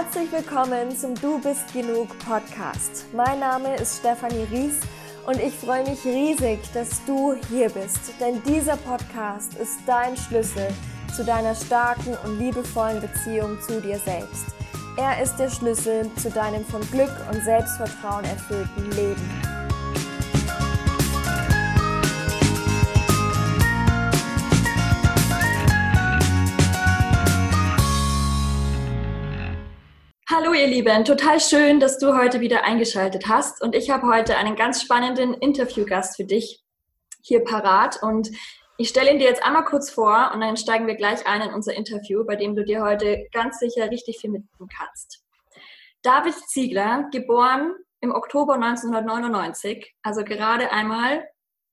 Herzlich willkommen zum Du bist genug Podcast. Mein Name ist Stefanie Ries und ich freue mich riesig, dass du hier bist, denn dieser Podcast ist dein Schlüssel zu deiner starken und liebevollen Beziehung zu dir selbst. Er ist der Schlüssel zu deinem von Glück und Selbstvertrauen erfüllten Leben. Ihr Lieben, total schön, dass du heute wieder eingeschaltet hast und ich habe heute einen ganz spannenden Interviewgast für dich hier parat und ich stelle ihn dir jetzt einmal kurz vor und dann steigen wir gleich ein in unser Interview, bei dem du dir heute ganz sicher richtig viel mitnehmen kannst. David Ziegler, geboren im Oktober 1999, also gerade einmal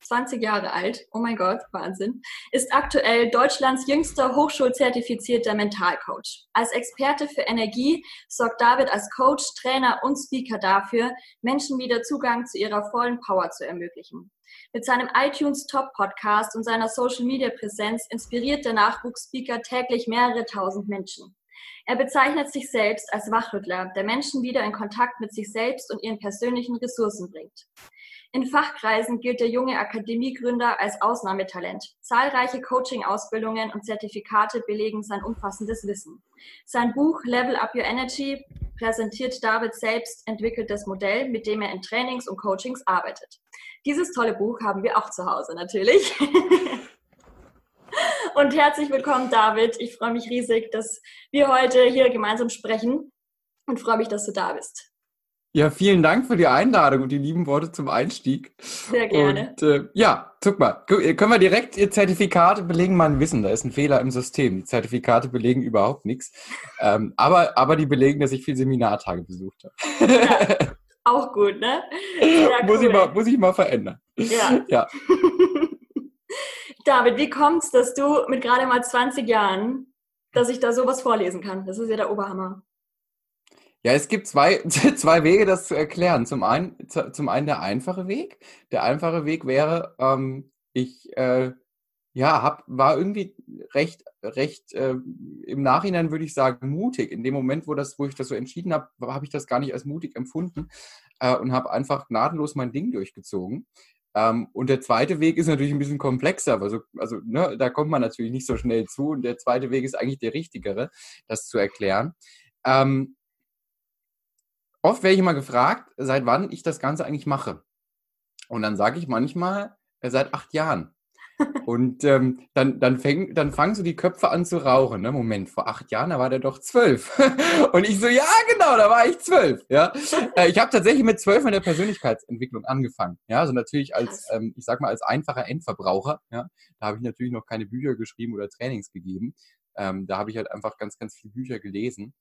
20 Jahre alt, oh mein Gott, Wahnsinn, ist aktuell Deutschlands jüngster hochschulzertifizierter Mentalcoach. Als Experte für Energie sorgt David als Coach, Trainer und Speaker dafür, Menschen wieder Zugang zu ihrer vollen Power zu ermöglichen. Mit seinem iTunes Top Podcast und seiner Social Media Präsenz inspiriert der Nachwuchsspeaker täglich mehrere tausend Menschen. Er bezeichnet sich selbst als Wachrüttler, der Menschen wieder in Kontakt mit sich selbst und ihren persönlichen Ressourcen bringt. In Fachkreisen gilt der junge Akademiegründer als Ausnahmetalent. Zahlreiche Coaching-Ausbildungen und Zertifikate belegen sein umfassendes Wissen. Sein Buch Level Up Your Energy präsentiert David selbst entwickeltes Modell, mit dem er in Trainings und Coachings arbeitet. Dieses tolle Buch haben wir auch zu Hause natürlich. und herzlich willkommen, David. Ich freue mich riesig, dass wir heute hier gemeinsam sprechen und freue mich, dass du da bist. Ja, vielen Dank für die Einladung und die lieben Worte zum Einstieg. Sehr gerne. Und äh, ja, guck mal, können wir direkt Ihr Zertifikate belegen mein Wissen. Da ist ein Fehler im System. Die Zertifikate belegen überhaupt nichts. Ähm, aber, aber die belegen, dass ich viel Seminartage besucht habe. Ja, auch gut, ne? muss, ich mal, muss ich mal verändern. Ja. ja. David, wie kommt es, dass du mit gerade mal 20 Jahren, dass ich da sowas vorlesen kann? Das ist ja der Oberhammer. Ja, es gibt zwei, zwei Wege, das zu erklären. Zum einen, zum einen der einfache Weg. Der einfache Weg wäre, ähm, ich äh, ja, hab, war irgendwie recht, recht äh, im Nachhinein würde ich sagen mutig. In dem Moment, wo, das, wo ich das so entschieden habe, habe ich das gar nicht als mutig empfunden äh, und habe einfach gnadenlos mein Ding durchgezogen. Ähm, und der zweite Weg ist natürlich ein bisschen komplexer. Also, also ne, da kommt man natürlich nicht so schnell zu. Und der zweite Weg ist eigentlich der richtigere, das zu erklären. Ähm, oft werde ich immer gefragt, seit wann ich das Ganze eigentlich mache. Und dann sage ich manchmal, äh, seit acht Jahren. Und ähm, dann, dann, fäng, dann fangen so die Köpfe an zu rauchen. Ne? Moment, vor acht Jahren, da war der doch zwölf. Und ich so, ja, genau, da war ich zwölf. Ja? Äh, ich habe tatsächlich mit zwölf in der Persönlichkeitsentwicklung angefangen. Ja, also natürlich als, ähm, ich sag mal, als einfacher Endverbraucher. Ja? Da habe ich natürlich noch keine Bücher geschrieben oder Trainings gegeben. Ähm, da habe ich halt einfach ganz, ganz viele Bücher gelesen.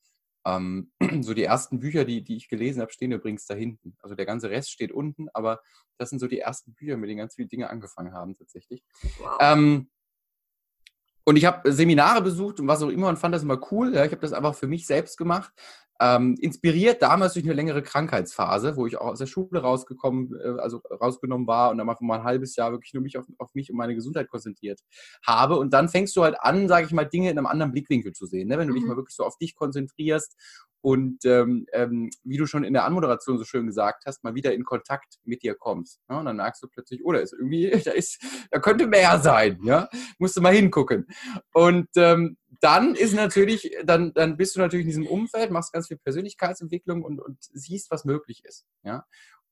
Ähm, so die ersten Bücher, die, die ich gelesen habe, stehen übrigens da hinten. Also der ganze Rest steht unten, aber das sind so die ersten Bücher, mit denen ganz viele Dinge angefangen haben tatsächlich. Wow. Ähm, und ich habe Seminare besucht und was auch immer und fand das immer cool. Ja, ich habe das einfach für mich selbst gemacht. Ähm, inspiriert damals durch eine längere Krankheitsphase, wo ich auch aus der Schule rausgekommen, äh, also rausgenommen war und dann mal ein halbes Jahr wirklich nur mich auf, auf, mich und meine Gesundheit konzentriert habe. Und dann fängst du halt an, sage ich mal, Dinge in einem anderen Blickwinkel zu sehen. Ne? Wenn du mhm. dich mal wirklich so auf dich konzentrierst und ähm, ähm, wie du schon in der Anmoderation so schön gesagt hast, mal wieder in Kontakt mit dir kommst. Ne? Und dann merkst du plötzlich, oh, da ist irgendwie, da ist, da könnte mehr sein, ja. Musst du mal hingucken. Und ähm, dann ist natürlich, dann, dann bist du natürlich in diesem Umfeld, machst ganz viel Persönlichkeitsentwicklung und, und siehst, was möglich ist. Ja?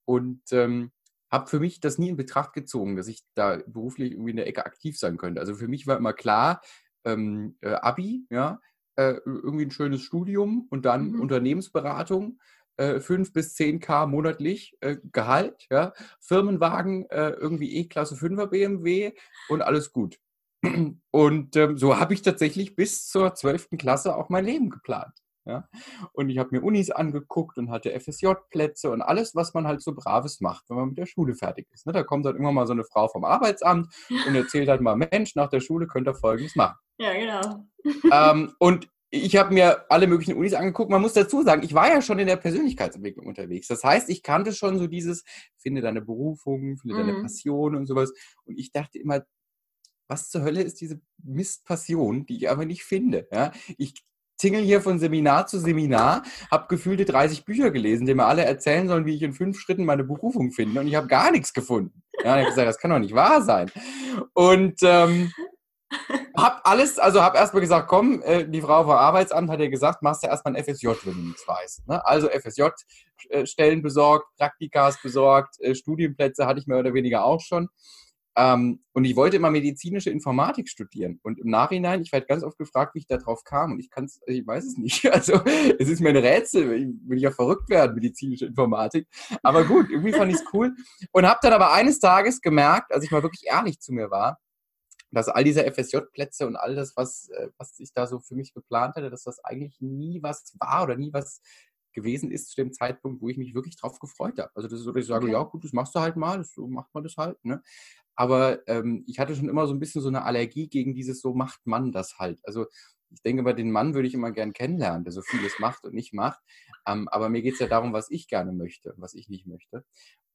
Und ähm, habe für mich das nie in Betracht gezogen, dass ich da beruflich irgendwie in der Ecke aktiv sein könnte. Also für mich war immer klar, ähm, äh, Abi, ja, äh, irgendwie ein schönes Studium und dann mhm. Unternehmensberatung, äh, 5 bis 10k monatlich äh, Gehalt, ja, Firmenwagen, äh, irgendwie E-Klasse 5er BMW und alles gut. Und ähm, so habe ich tatsächlich bis zur 12. Klasse auch mein Leben geplant. Ja? Und ich habe mir Unis angeguckt und hatte FSJ-Plätze und alles, was man halt so Braves macht, wenn man mit der Schule fertig ist. Ne? Da kommt dann immer mal so eine Frau vom Arbeitsamt und erzählt halt mal, Mensch, nach der Schule könnt ihr Folgendes machen. Ja, genau. Ähm, und ich habe mir alle möglichen Unis angeguckt. Man muss dazu sagen, ich war ja schon in der Persönlichkeitsentwicklung unterwegs. Das heißt, ich kannte schon so dieses, finde deine Berufung, finde deine mhm. Passion und sowas. Und ich dachte immer, was zur Hölle ist diese Mistpassion, die ich aber nicht finde? Ja? Ich tingle hier von Seminar zu Seminar, habe gefühlte 30 Bücher gelesen, die mir alle erzählen sollen, wie ich in fünf Schritten meine Berufung finde. Und ich habe gar nichts gefunden. Ja, ich habe gesagt, das kann doch nicht wahr sein. Und ähm, hab alles, also hab erstmal gesagt, komm, äh, die Frau vom Arbeitsamt hat ja gesagt, machst du erstmal ein FSJ, wenn du nichts weißt. Ne? Also FSJ-Stellen äh, besorgt, Praktikas besorgt, äh, Studienplätze hatte ich mehr oder weniger auch schon. Ähm, und ich wollte immer medizinische Informatik studieren. Und im Nachhinein, ich werde ganz oft gefragt, wie ich darauf kam. Und ich kann es, ich weiß es nicht. Also es ist mir ein Rätsel. Ich will ja verrückt werden, medizinische Informatik. Aber gut, irgendwie fand ich es cool. Und habe dann aber eines Tages gemerkt, als ich mal wirklich ehrlich zu mir war, dass all diese FSJ-Plätze und all das, was, äh, was ich da so für mich geplant hatte, dass das eigentlich nie was war oder nie was gewesen ist zu dem Zeitpunkt, wo ich mich wirklich drauf gefreut habe. Also das ist so, dass ich sage, okay. ja gut, das machst du halt mal, so macht man das halt. Ne? Aber ähm, ich hatte schon immer so ein bisschen so eine Allergie gegen dieses, so macht man das halt. Also ich denke, bei den Mann würde ich immer gern kennenlernen, der so vieles macht und nicht macht. Ähm, aber mir geht es ja darum, was ich gerne möchte, was ich nicht möchte.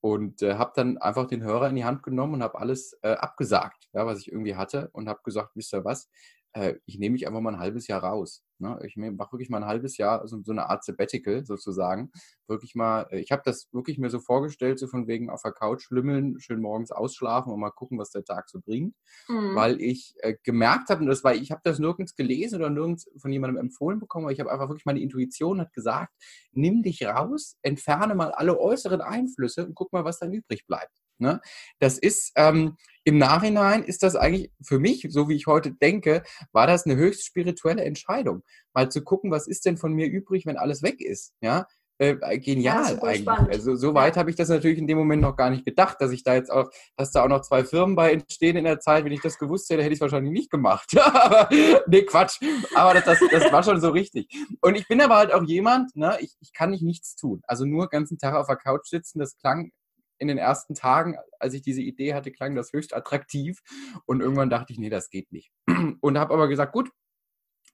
Und äh, habe dann einfach den Hörer in die Hand genommen und habe alles äh, abgesagt, ja, was ich irgendwie hatte und habe gesagt, wisst ihr was, äh, ich nehme mich einfach mal ein halbes Jahr raus. Ne? Ich mache wirklich mal ein halbes Jahr, also so eine Art Sabbatical sozusagen. Wirklich mal, äh, ich habe das wirklich mir so vorgestellt, so von wegen auf der Couch lümmeln, schön morgens ausschlafen und mal gucken, was der Tag so bringt. Mhm. Weil ich äh, gemerkt habe, und das war, ich habe das nirgends gelesen oder nirgends von jemandem empfohlen bekommen, aber ich habe einfach wirklich meine Intuition hat gesagt, nimm dich raus, entferne mal alle äußeren Einflüsse und guck mal, was dann übrig bleibt. Ne? Das ist ähm, im Nachhinein ist das eigentlich für mich, so wie ich heute denke, war das eine höchst spirituelle Entscheidung, mal zu gucken, was ist denn von mir übrig, wenn alles weg ist. Ja, äh, äh genial ja, eigentlich. Spannend. Also so weit habe ich das natürlich in dem Moment noch gar nicht gedacht, dass ich da jetzt auch, dass da auch noch zwei Firmen bei entstehen in der Zeit. Wenn ich das gewusst hätte, hätte ich es wahrscheinlich nicht gemacht. aber, nee, Quatsch. Aber das, das, das, war schon so richtig. Und ich bin aber halt auch jemand, ne, ich, ich kann nicht nichts tun. Also nur den ganzen Tag auf der Couch sitzen, das klang in den ersten Tagen, als ich diese Idee hatte, klang das höchst attraktiv. Und irgendwann dachte ich, nee, das geht nicht. Und habe aber gesagt, gut,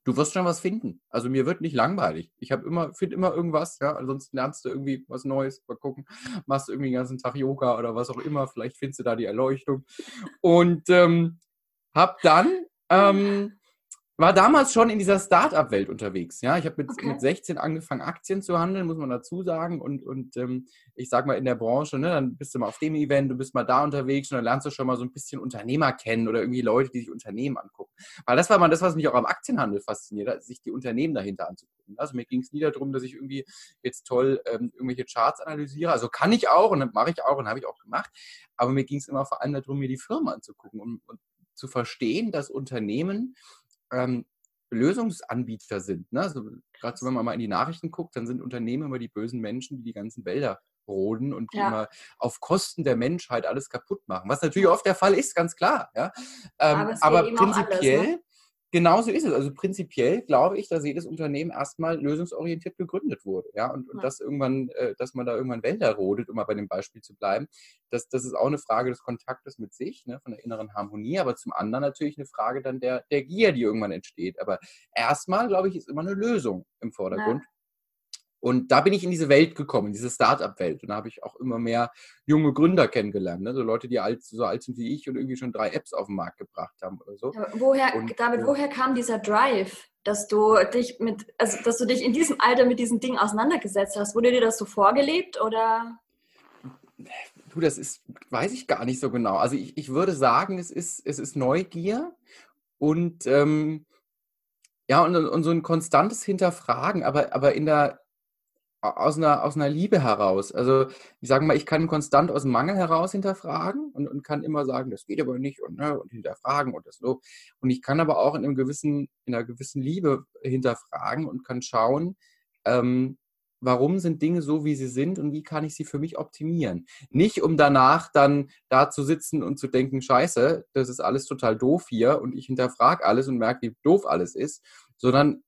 du wirst schon was finden. Also mir wird nicht langweilig. Ich habe immer, finde immer irgendwas, ja, ansonsten lernst du irgendwie was Neues, mal gucken, machst du irgendwie den ganzen Tag Yoga oder was auch immer, vielleicht findest du da die Erleuchtung. Und ähm, habe dann ähm, war damals schon in dieser Start-up-Welt unterwegs. Ja, ich habe mit, okay. mit 16 angefangen, Aktien zu handeln, muss man dazu sagen. Und, und ähm, ich sage mal in der Branche, ne, dann bist du mal auf dem Event, du bist mal da unterwegs und dann lernst du schon mal so ein bisschen Unternehmer kennen oder irgendwie Leute, die sich Unternehmen angucken. Weil das war mal das, was mich auch am Aktienhandel fasziniert hat, sich die Unternehmen dahinter anzugucken. Also mir ging es nie darum, dass ich irgendwie jetzt toll ähm, irgendwelche Charts analysiere. Also kann ich auch und mache ich auch und habe ich auch gemacht. Aber mir ging es immer vor allem darum, mir die Firma anzugucken und, und zu verstehen, dass Unternehmen ähm, Lösungsanbieter sind. Ne? Also, Gerade so, wenn man mal in die Nachrichten guckt, dann sind Unternehmen immer die bösen Menschen, die die ganzen Wälder roden und die ja. immer auf Kosten der Menschheit alles kaputt machen. Was natürlich oft der Fall ist, ganz klar. Ja? Ähm, aber, aber prinzipiell, alles, ne? Genauso ist es. Also prinzipiell glaube ich, dass jedes Unternehmen erstmal lösungsorientiert gegründet wurde. Ja, und, und ja. dass irgendwann, äh, dass man da irgendwann Wälder rodet, um mal bei dem Beispiel zu bleiben, das, das ist auch eine Frage des Kontaktes mit sich, ne, von der inneren Harmonie, aber zum anderen natürlich eine Frage dann der, der Gier, die irgendwann entsteht. Aber erstmal, glaube ich, ist immer eine Lösung im Vordergrund. Ja. Und da bin ich in diese Welt gekommen, in diese Start-up-Welt. Und da habe ich auch immer mehr junge Gründer kennengelernt. Ne? So Leute, die alt, so alt sind wie ich und irgendwie schon drei Apps auf den Markt gebracht haben oder so. woher, und, David, äh, woher kam dieser Drive, dass du dich mit, also dass du dich in diesem Alter mit diesen Dingen auseinandergesetzt hast? Wurde dir das so vorgelebt oder? Du, das ist, weiß ich gar nicht so genau. Also ich, ich würde sagen, es ist, es ist Neugier und ähm, ja, und, und so ein konstantes Hinterfragen, aber, aber in der, aus einer, aus einer Liebe heraus. Also ich sage mal, ich kann konstant aus dem Mangel heraus hinterfragen und, und kann immer sagen, das geht aber nicht und, ne, und hinterfragen und das so. Und ich kann aber auch in, einem gewissen, in einer gewissen Liebe hinterfragen und kann schauen, ähm, warum sind Dinge so, wie sie sind und wie kann ich sie für mich optimieren. Nicht, um danach dann da zu sitzen und zu denken, scheiße, das ist alles total doof hier und ich hinterfrage alles und merke, wie doof alles ist, sondern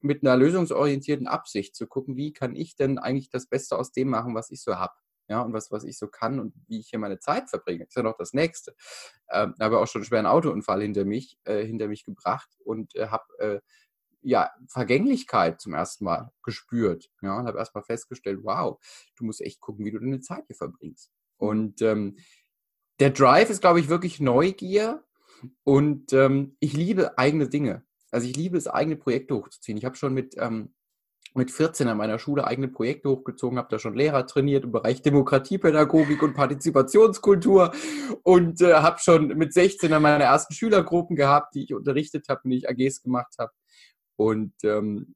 mit einer lösungsorientierten Absicht zu gucken, wie kann ich denn eigentlich das Beste aus dem machen, was ich so habe. Ja, und was, was ich so kann und wie ich hier meine Zeit verbringe. Ist ja noch das Nächste. Ähm, habe auch schon einen schweren Autounfall hinter mich, äh, hinter mich gebracht und äh, habe äh, ja, Vergänglichkeit zum ersten Mal gespürt. Ja, und habe erstmal festgestellt, wow, du musst echt gucken, wie du deine Zeit hier verbringst. Und ähm, der Drive ist, glaube ich, wirklich Neugier und ähm, ich liebe eigene Dinge. Also ich liebe es, eigene Projekte hochzuziehen. Ich habe schon mit, ähm, mit 14 an meiner Schule eigene Projekte hochgezogen, habe da schon Lehrer trainiert im Bereich Demokratiepädagogik und Partizipationskultur und äh, habe schon mit 16 an meine ersten Schülergruppen gehabt, die ich unterrichtet habe die ich AGs gemacht habe. Und ähm,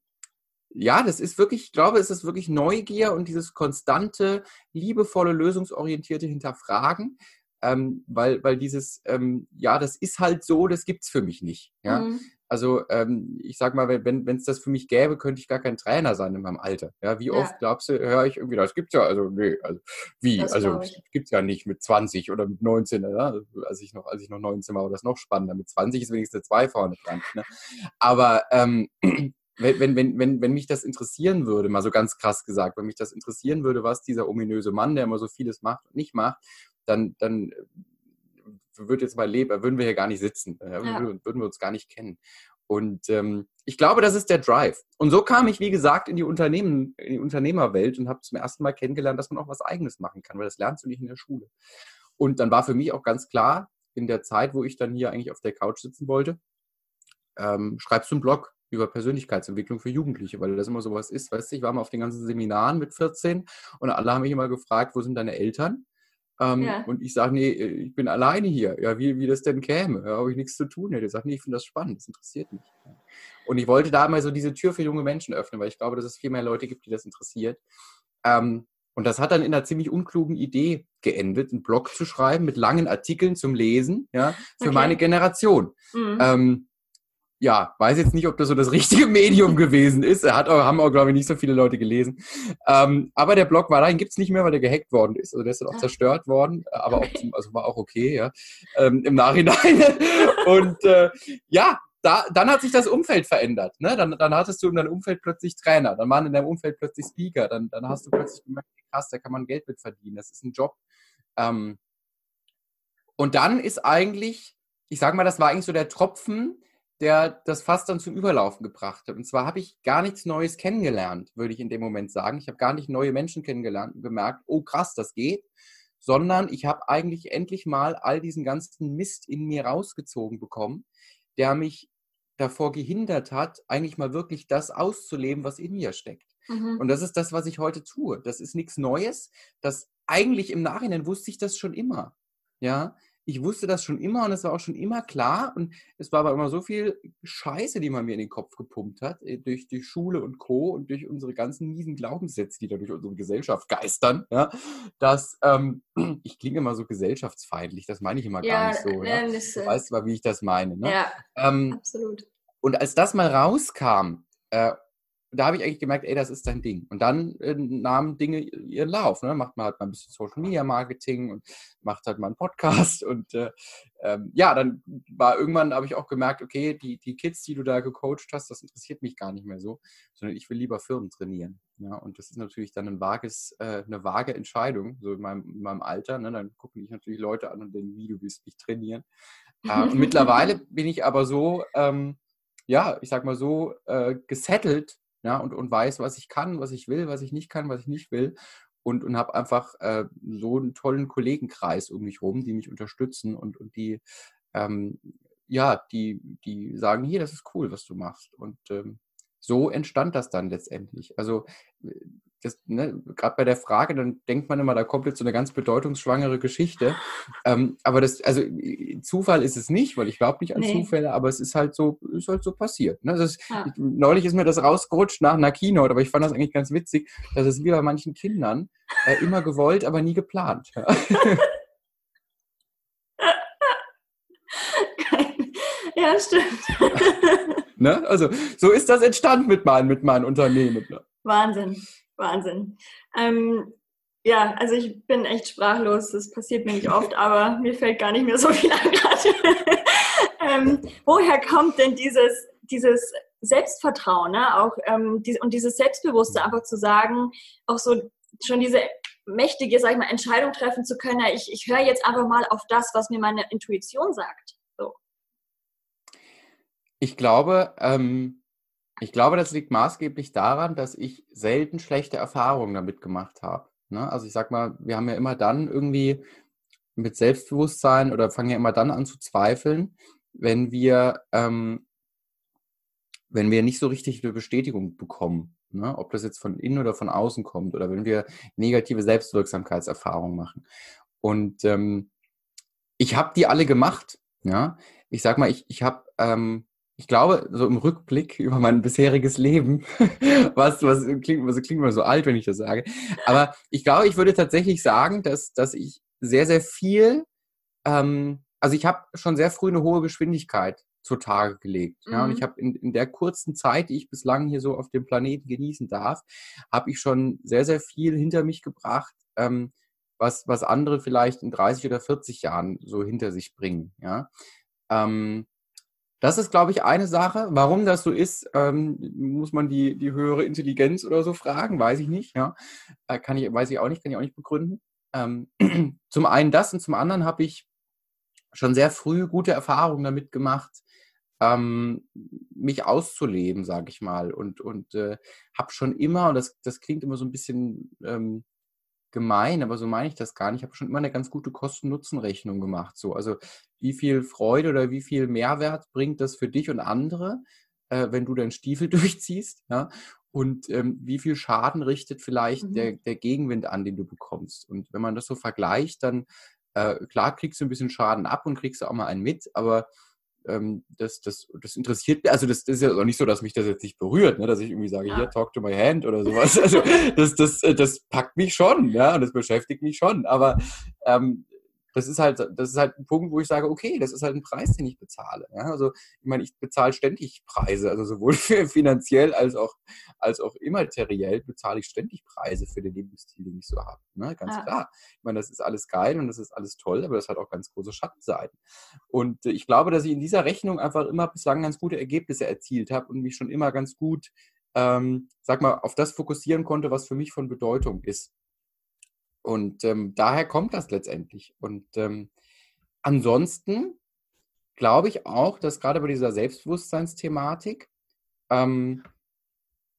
ja, das ist wirklich, ich glaube, es ist wirklich Neugier und dieses konstante, liebevolle, lösungsorientierte Hinterfragen, ähm, weil, weil dieses, ähm, ja, das ist halt so, das gibt es für mich nicht. Ja? Mhm. Also ähm, ich sag mal, wenn es das für mich gäbe, könnte ich gar kein Trainer sein in meinem Alter. Ja, wie oft ja. glaubst du, höre ich irgendwie, das gibt's ja, also nee, also wie, das also gibt's ja nicht mit 20 oder mit 19, ja? als ich noch, als ich noch 19 war, war das noch spannender. Mit 20 ist wenigstens eine 2 vorne dran. Ne? Aber ähm, wenn, wenn, wenn, wenn mich das interessieren würde, mal so ganz krass gesagt, wenn mich das interessieren würde, was dieser ominöse Mann, der immer so vieles macht und nicht macht, dann, dann würde jetzt mal leben, würden wir hier gar nicht sitzen, äh, ja. würden, würden wir uns gar nicht kennen. Und ähm, ich glaube, das ist der Drive. Und so kam ich, wie gesagt, in die Unternehmen, in die Unternehmerwelt und habe zum ersten Mal kennengelernt, dass man auch was Eigenes machen kann, weil das lernst du nicht in der Schule. Und dann war für mich auch ganz klar, in der Zeit, wo ich dann hier eigentlich auf der Couch sitzen wollte, ähm, schreibst du einen Blog, über Persönlichkeitsentwicklung für Jugendliche, weil das immer sowas ist. Weißt du, ich war mal auf den ganzen Seminaren mit 14 und alle haben mich immer gefragt, wo sind deine Eltern? Ähm, ja. Und ich sage, nee, ich bin alleine hier. Ja, wie, wie das denn käme? Da habe ich nichts zu tun. Der sagt, nee, ich finde das spannend, das interessiert mich. Und ich wollte da mal so diese Tür für junge Menschen öffnen, weil ich glaube, dass es viel mehr Leute gibt, die das interessiert. Ähm, und das hat dann in einer ziemlich unklugen Idee geendet, einen Blog zu schreiben mit langen Artikeln zum Lesen, ja, für okay. meine Generation. Mhm. Ähm, ja, weiß jetzt nicht, ob das so das richtige Medium gewesen ist. Er hat auch, haben auch, glaube ich, nicht so viele Leute gelesen. Ähm, aber der Blog war da, den gibt es nicht mehr, weil der gehackt worden ist. Also der ist dann auch ah. zerstört worden, aber auch zum, also war auch okay, ja, ähm, im Nachhinein. Und äh, ja, da, dann hat sich das Umfeld verändert. Ne? Dann, dann hattest du in deinem Umfeld plötzlich Trainer, dann waren in deinem Umfeld plötzlich Speaker, dann, dann hast du plötzlich gemerkt, krass, da kann man Geld mit verdienen, das ist ein Job. Ähm, und dann ist eigentlich, ich sage mal, das war eigentlich so der Tropfen, der das fast dann zum Überlaufen gebracht hat. Und zwar habe ich gar nichts Neues kennengelernt, würde ich in dem Moment sagen. Ich habe gar nicht neue Menschen kennengelernt und gemerkt, oh krass, das geht, sondern ich habe eigentlich endlich mal all diesen ganzen Mist in mir rausgezogen bekommen, der mich davor gehindert hat, eigentlich mal wirklich das auszuleben, was in mir steckt. Mhm. Und das ist das, was ich heute tue. Das ist nichts Neues. Das eigentlich im Nachhinein wusste ich das schon immer. Ja, ich wusste das schon immer und es war auch schon immer klar. Und es war aber immer so viel Scheiße, die man mir in den Kopf gepumpt hat, äh, durch die Schule und Co. und durch unsere ganzen miesen Glaubenssätze, die da durch unsere Gesellschaft geistern, ja, dass ähm, ich klinge immer so gesellschaftsfeindlich, das meine ich immer ja, gar nicht so. Ja? du äh, weißt mal, wie ich das meine. Ne? Ja, ähm, absolut. Und als das mal rauskam, äh, da habe ich eigentlich gemerkt, ey, das ist dein Ding. Und dann äh, nahmen Dinge ihren Lauf. Ne? Macht man halt mal ein bisschen Social Media Marketing und macht halt mal einen Podcast. Und äh, ähm, ja, dann war irgendwann, habe ich auch gemerkt, okay, die, die Kids, die du da gecoacht hast, das interessiert mich gar nicht mehr so, sondern ich will lieber Firmen trainieren. Ja? Und das ist natürlich dann ein vages, äh, eine vage Entscheidung, so in meinem, in meinem Alter. Ne? Dann gucken dich natürlich Leute an und denken, wie du willst mich trainieren. Äh, und mittlerweile bin ich aber so, ähm, ja, ich sag mal so, äh, gesettelt, ja, und, und weiß, was ich kann, was ich will, was ich nicht kann, was ich nicht will. Und, und habe einfach äh, so einen tollen Kollegenkreis um mich rum, die mich unterstützen und, und die, ähm, ja, die, die sagen, hier, das ist cool, was du machst. Und ähm, so entstand das dann letztendlich. Also ne, gerade bei der Frage, dann denkt man immer, da kommt jetzt so eine ganz bedeutungsschwangere Geschichte. Ähm, aber das, also Zufall ist es nicht, weil ich glaube nicht an nee. Zufälle, aber es ist halt so, ist halt so passiert. Ne? Also ist, ja. ich, neulich ist mir das rausgerutscht nach einer Keynote, aber ich fand das eigentlich ganz witzig, dass es wie bei manchen Kindern äh, immer gewollt, aber nie geplant. ja, stimmt. Ne? Also so ist das entstanden mit meinen, mit meinen Unternehmen. Ne? Wahnsinn, Wahnsinn. Ähm, ja, also ich bin echt sprachlos. Das passiert mir nicht oft, aber mir fällt gar nicht mehr so viel an gerade. ähm, woher kommt denn dieses, dieses Selbstvertrauen, ne? auch ähm, die, und dieses Selbstbewusste, einfach zu sagen, auch so schon diese mächtige, sag ich mal, Entscheidung treffen zu können, ich, ich höre jetzt einfach mal auf das, was mir meine Intuition sagt. Ich glaube, ähm, ich glaube, das liegt maßgeblich daran, dass ich selten schlechte Erfahrungen damit gemacht habe. Ne? Also ich sag mal, wir haben ja immer dann irgendwie mit Selbstbewusstsein oder fangen ja immer dann an zu zweifeln, wenn wir ähm, wenn wir nicht so richtig eine Bestätigung bekommen, ne? ob das jetzt von innen oder von außen kommt oder wenn wir negative Selbstwirksamkeitserfahrungen machen. Und ähm, ich habe die alle gemacht. Ja, ich sag mal, ich, ich habe, ähm, ich glaube, so im Rückblick über mein bisheriges Leben, was, was klingt, was klingt immer so alt, wenn ich das sage. Aber ich glaube, ich würde tatsächlich sagen, dass, dass ich sehr, sehr viel, ähm, also ich habe schon sehr früh eine hohe Geschwindigkeit zutage gelegt. Ja, und ich mhm. habe in, in der kurzen Zeit, die ich bislang hier so auf dem Planeten genießen darf, habe ich schon sehr, sehr viel hinter mich gebracht, ähm, was, was andere vielleicht in 30 oder 40 Jahren so hinter sich bringen. Ja. Ähm, das ist, glaube ich, eine Sache. Warum das so ist, ähm, muss man die, die höhere Intelligenz oder so fragen, weiß ich nicht. Ja. Äh, kann ich, weiß ich auch nicht, kann ich auch nicht begründen. Ähm, zum einen das und zum anderen habe ich schon sehr früh gute Erfahrungen damit gemacht, ähm, mich auszuleben, sage ich mal. Und, und äh, habe schon immer, und das, das klingt immer so ein bisschen ähm, gemein, aber so meine ich das gar nicht. Ich habe schon immer eine ganz gute Kosten-Nutzen-Rechnung gemacht. So. Also wie viel Freude oder wie viel Mehrwert bringt das für dich und andere, äh, wenn du deinen Stiefel durchziehst? Ja? Und ähm, wie viel Schaden richtet vielleicht mhm. der, der Gegenwind an, den du bekommst? Und wenn man das so vergleicht, dann äh, klar kriegst du ein bisschen Schaden ab und kriegst auch mal einen mit, aber ähm, das, das, das interessiert mich, also das, das, ist ja auch nicht so, dass mich das jetzt nicht berührt, ne? dass ich irgendwie sage, ja. hier, talk to my hand oder sowas. Also das, das, äh, das packt mich schon, ja, und das beschäftigt mich schon. Aber ähm, das ist halt, das ist halt ein Punkt, wo ich sage, okay, das ist halt ein Preis, den ich bezahle. Ja? Also ich meine, ich bezahle ständig Preise, also sowohl finanziell als auch, als auch immateriell bezahle ich ständig Preise für den Lebensstil, den ich so habe. Ne? Ganz ja. klar. Ich meine, das ist alles geil und das ist alles toll, aber das hat auch ganz große Schattenseiten. Und ich glaube, dass ich in dieser Rechnung einfach immer bislang ganz gute Ergebnisse erzielt habe und mich schon immer ganz gut, ähm, sag mal, auf das fokussieren konnte, was für mich von Bedeutung ist. Und ähm, daher kommt das letztendlich. Und ähm, ansonsten glaube ich auch, dass gerade bei dieser Selbstbewusstseinsthematik, ähm,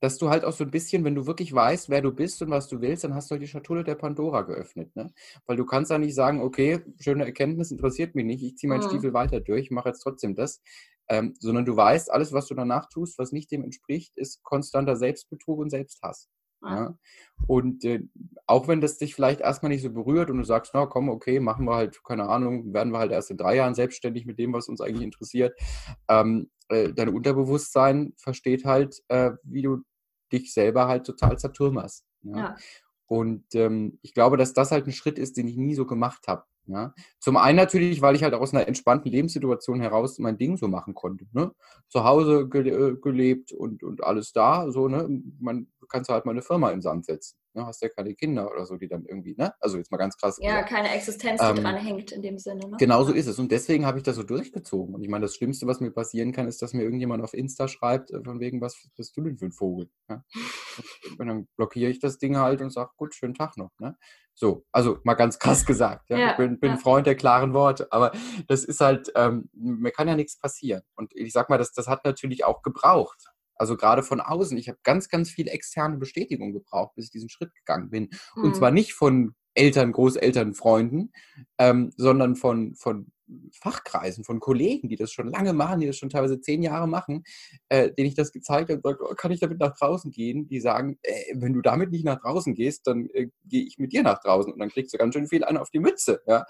dass du halt auch so ein bisschen, wenn du wirklich weißt, wer du bist und was du willst, dann hast du halt die Schatulle der Pandora geöffnet. Ne? Weil du kannst da nicht sagen, okay, schöne Erkenntnis interessiert mich nicht, ich ziehe meinen mhm. Stiefel weiter durch, mache jetzt trotzdem das. Ähm, sondern du weißt, alles, was du danach tust, was nicht dem entspricht, ist konstanter Selbstbetrug und Selbsthass. Ja? Und äh, auch wenn das dich vielleicht erstmal nicht so berührt und du sagst, na komm, okay, machen wir halt, keine Ahnung, werden wir halt erst in drei Jahren selbstständig mit dem, was uns eigentlich interessiert. Ähm, äh, dein Unterbewusstsein versteht halt, äh, wie du dich selber halt total zertürmerst. Ja? ja. Und ähm, ich glaube, dass das halt ein Schritt ist, den ich nie so gemacht habe. Ja? Zum einen natürlich, weil ich halt aus einer entspannten Lebenssituation heraus mein Ding so machen konnte. Ne? Zu Hause äh, gelebt und, und alles da. So, ne? Man kannst halt mal eine Firma in Sand setzen. Ne? Hast ja keine Kinder oder so, die dann irgendwie, ne? Also jetzt mal ganz krass. Ja, gesagt. keine Existenz, die ähm, dran hängt in dem Sinne. Ne? Genau so ist es. Und deswegen habe ich das so durchgezogen. Und ich meine, das Schlimmste, was mir passieren kann, ist, dass mir irgendjemand auf Insta schreibt, äh, von wegen, was bist du denn für ein Vogel? Ja? Und dann blockiere ich das Ding halt und sage, gut, schönen Tag noch. Ne? So, also mal ganz krass gesagt. Ja? ja ich bin, bin ja. Freund der klaren Worte, aber das ist halt, ähm, mir kann ja nichts passieren. Und ich sag mal, das, das hat natürlich auch gebraucht. Also gerade von außen. Ich habe ganz, ganz viel externe Bestätigung gebraucht, bis ich diesen Schritt gegangen bin. Mhm. Und zwar nicht von Eltern, Großeltern, Freunden, ähm, sondern von, von Fachkreisen, von Kollegen, die das schon lange machen, die das schon teilweise zehn Jahre machen, äh, denen ich das gezeigt habe und oh, kann ich damit nach draußen gehen? Die sagen, äh, wenn du damit nicht nach draußen gehst, dann äh, gehe ich mit dir nach draußen und dann kriegst du ganz schön viel an auf die Mütze. Ja?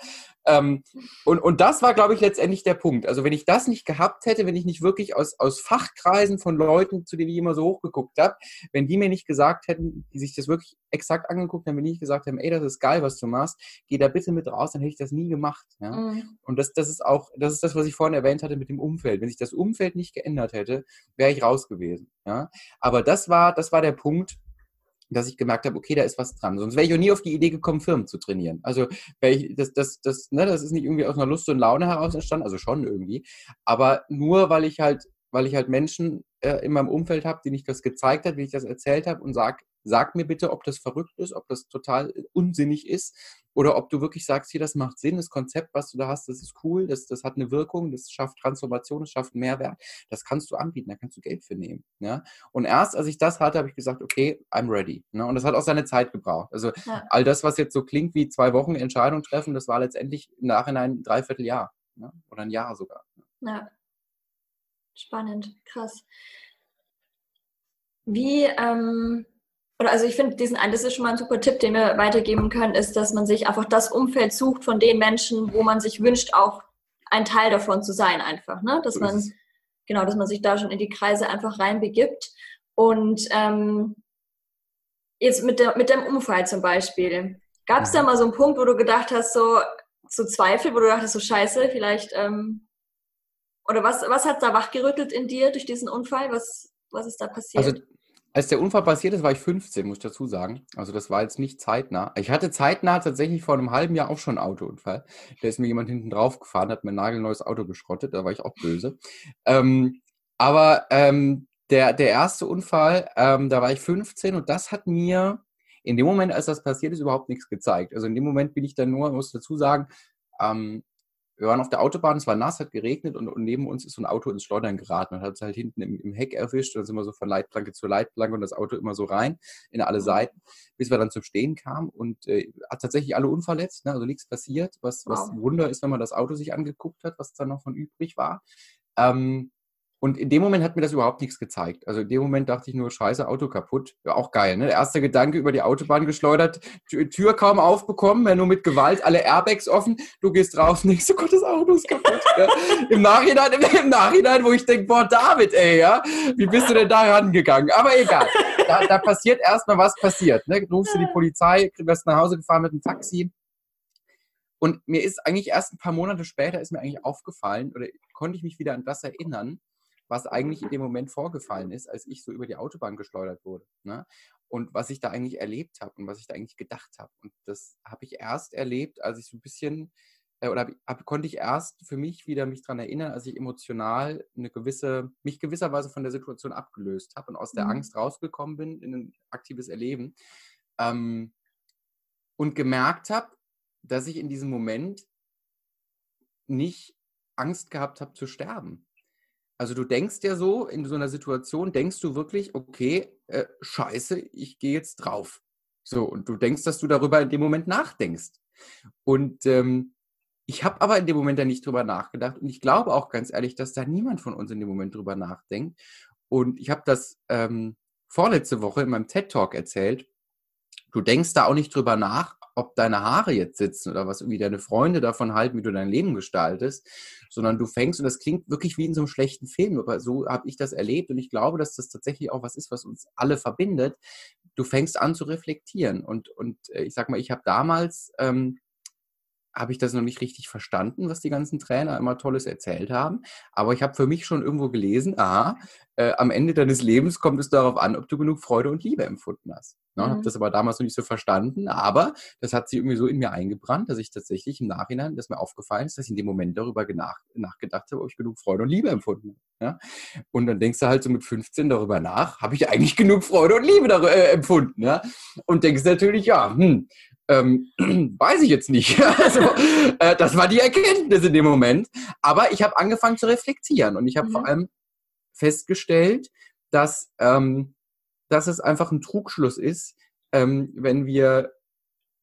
Ähm, und, und das war, glaube ich, letztendlich der Punkt. Also wenn ich das nicht gehabt hätte, wenn ich nicht wirklich aus, aus Fachkreisen von Leuten, zu denen ich immer so hochgeguckt habe, wenn die mir nicht gesagt hätten, die sich das wirklich exakt angeguckt haben, wenn nicht gesagt haben, ey, das ist geil, was du machst, geh da bitte mit raus, dann hätte ich das nie gemacht. Ja? Mhm. Und das das, ist auch, das ist das, was ich vorhin erwähnt hatte mit dem Umfeld. Wenn sich das Umfeld nicht geändert hätte, wäre ich raus gewesen. Ja? Aber das war, das war der Punkt, dass ich gemerkt habe, okay, da ist was dran. Sonst wäre ich auch nie auf die Idee gekommen, Firmen zu trainieren. Also ich, das, das, das, ne, das ist nicht irgendwie aus einer Lust und Laune heraus entstanden, also schon irgendwie, aber nur weil ich halt, weil ich halt Menschen äh, in meinem Umfeld habe, denen ich das gezeigt habe, wie ich das erzählt habe und sag, sag mir bitte, ob das verrückt ist, ob das total unsinnig ist oder ob du wirklich sagst, hier, das macht Sinn, das Konzept, was du da hast, das ist cool, das, das hat eine Wirkung, das schafft Transformation, das schafft Mehrwert, das kannst du anbieten, da kannst du Geld für nehmen. Ja? Und erst als ich das hatte, habe ich gesagt, okay, I'm ready. Ne? Und das hat auch seine Zeit gebraucht. Also ja. all das, was jetzt so klingt wie zwei Wochen Entscheidung treffen, das war letztendlich im Nachhinein ein Dreivierteljahr ne? oder ein Jahr sogar. Ja. Spannend, krass. wie, ähm, oder also ich finde diesen, das ist schon mal ein super Tipp, den wir weitergeben können, ist, dass man sich einfach das Umfeld sucht von den Menschen, wo man sich wünscht, auch ein Teil davon zu sein, einfach, ne? Dass man, genau, dass man sich da schon in die Kreise einfach reinbegibt. Und ähm, jetzt mit, der, mit dem Unfall zum Beispiel. Gab es da mhm. mal so einen Punkt, wo du gedacht hast, so, so Zweifel, wo du dachtest, so scheiße, vielleicht, ähm, oder was, was hat da wachgerüttelt in dir durch diesen Unfall? Was, was ist da passiert? Also, als der Unfall passiert ist, war ich 15, muss ich dazu sagen. Also das war jetzt nicht zeitnah. Ich hatte zeitnah tatsächlich vor einem halben Jahr auch schon einen Autounfall. Da ist mir jemand hinten drauf gefahren, hat mir ein nagelneues Auto geschrottet, da war ich auch böse. Ähm, aber ähm, der, der erste Unfall, ähm, da war ich 15 und das hat mir in dem Moment, als das passiert ist, überhaupt nichts gezeigt. Also in dem Moment bin ich dann nur, muss dazu sagen, ähm, wir waren auf der Autobahn, es war nass, hat geregnet und, und, neben uns ist so ein Auto ins Schleudern geraten und hat es halt hinten im, im, Heck erwischt. Und dann sind wir so von Leitplanke zu Leitplanke und das Auto immer so rein in alle mhm. Seiten, bis wir dann zum Stehen kamen und äh, hat tatsächlich alle unverletzt, ne? also nichts passiert, was, was wow. Wunder ist, wenn man das Auto sich angeguckt hat, was da noch von übrig war. Ähm, und in dem Moment hat mir das überhaupt nichts gezeigt. Also in dem Moment dachte ich nur, scheiße, Auto kaputt. Ja, auch geil, ne? Der erste Gedanke über die Autobahn geschleudert, Tür kaum aufbekommen, ja, nur mit Gewalt, alle Airbags offen, du gehst raus, denkst du, Gott, das Auto ist kaputt. ja. Im Nachhinein, im, Nachhinein, wo ich denke, boah, David, ey, ja, wie bist du denn da rangegangen? Aber egal, da, da passiert erstmal, was passiert. Ne? Rufst du die Polizei, wirst nach Hause gefahren mit einem Taxi. Und mir ist eigentlich erst ein paar Monate später ist mir eigentlich aufgefallen, oder konnte ich mich wieder an das erinnern, was eigentlich in dem Moment vorgefallen ist, als ich so über die Autobahn geschleudert wurde. Ne? Und was ich da eigentlich erlebt habe und was ich da eigentlich gedacht habe. Und das habe ich erst erlebt, als ich so ein bisschen, äh, oder hab, konnte ich erst für mich wieder mich daran erinnern, als ich emotional eine gewisse, mich gewisserweise von der Situation abgelöst habe und aus der mhm. Angst rausgekommen bin in ein aktives Erleben. Ähm, und gemerkt habe, dass ich in diesem Moment nicht Angst gehabt habe zu sterben. Also du denkst ja so, in so einer Situation denkst du wirklich, okay, äh, scheiße, ich gehe jetzt drauf. So, und du denkst, dass du darüber in dem Moment nachdenkst. Und ähm, ich habe aber in dem Moment da nicht drüber nachgedacht. Und ich glaube auch ganz ehrlich, dass da niemand von uns in dem Moment drüber nachdenkt. Und ich habe das ähm, vorletzte Woche in meinem TED Talk erzählt. Du denkst da auch nicht drüber nach, ob deine Haare jetzt sitzen oder was irgendwie deine Freunde davon halten, wie du dein Leben gestaltest, sondern du fängst, und das klingt wirklich wie in so einem schlechten Film, aber so habe ich das erlebt und ich glaube, dass das tatsächlich auch was ist, was uns alle verbindet. Du fängst an zu reflektieren und, und äh, ich sag mal, ich habe damals ähm, habe ich das noch nicht richtig verstanden, was die ganzen Trainer immer Tolles erzählt haben. Aber ich habe für mich schon irgendwo gelesen, aha, äh, am Ende deines Lebens kommt es darauf an, ob du genug Freude und Liebe empfunden hast. Ne? Mhm. Habe das aber damals noch nicht so verstanden, aber das hat sich irgendwie so in mir eingebrannt, dass ich tatsächlich im Nachhinein, dass mir aufgefallen ist, dass ich in dem Moment darüber nach, nachgedacht habe, ob ich genug Freude und Liebe empfunden habe. Ja? Und dann denkst du halt so mit 15 darüber nach, habe ich eigentlich genug Freude und Liebe darüber, äh, empfunden? Ja? Und denkst natürlich, ja, hm, ähm, weiß ich jetzt nicht. also, äh, das war die Erkenntnis in dem Moment. Aber ich habe angefangen zu reflektieren und ich habe mhm. vor allem festgestellt, dass, ähm, dass es einfach ein Trugschluss ist, ähm, wenn wir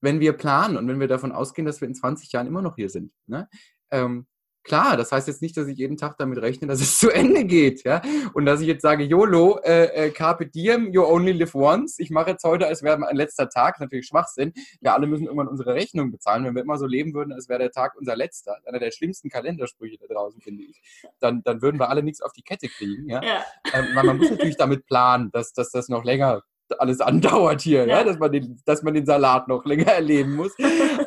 wenn wir planen und wenn wir davon ausgehen, dass wir in 20 Jahren immer noch hier sind. Ne? Ähm, Klar, das heißt jetzt nicht, dass ich jeden Tag damit rechne, dass es zu Ende geht, ja. Und dass ich jetzt sage, YOLO, äh, äh, Carpe Diem, you only live once. Ich mache jetzt heute, als wäre mein letzter Tag, natürlich Schwachsinn. Wir alle müssen irgendwann unsere Rechnung bezahlen. Wenn wir immer so leben würden, als wäre der Tag unser letzter, einer der schlimmsten Kalendersprüche da draußen, finde ich, dann, dann würden wir alle nichts auf die Kette kriegen, ja. ja. Ähm, weil man muss natürlich damit planen, dass, dass das noch länger alles andauert hier, ja. ja, dass, man den, dass man den Salat noch länger erleben muss.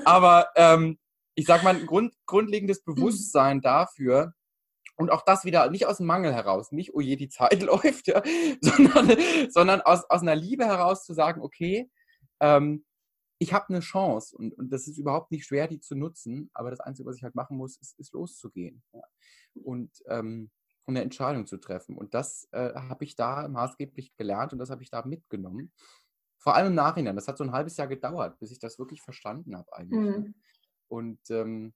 Aber ähm, ich sag mal, ein Grund, grundlegendes mhm. Bewusstsein dafür, und auch das wieder nicht aus dem Mangel heraus, nicht, oh je, die Zeit läuft, ja, sondern, sondern aus, aus einer Liebe heraus zu sagen, okay, ähm, ich habe eine Chance und, und das ist überhaupt nicht schwer, die zu nutzen, aber das Einzige, was ich halt machen muss, ist, ist loszugehen ja. und ähm, eine Entscheidung zu treffen. Und das äh, habe ich da maßgeblich gelernt und das habe ich da mitgenommen. Vor allem im Nachhinein. Das hat so ein halbes Jahr gedauert, bis ich das wirklich verstanden habe eigentlich. Ne. Mhm. Und, ähm,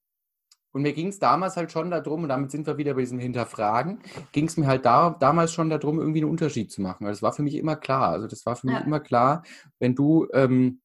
und mir ging es damals halt schon darum, und damit sind wir wieder bei diesem Hinterfragen, ging es mir halt da, damals schon darum, irgendwie einen Unterschied zu machen. Weil das war für mich immer klar. Also das war für mich immer klar, wenn du, ähm,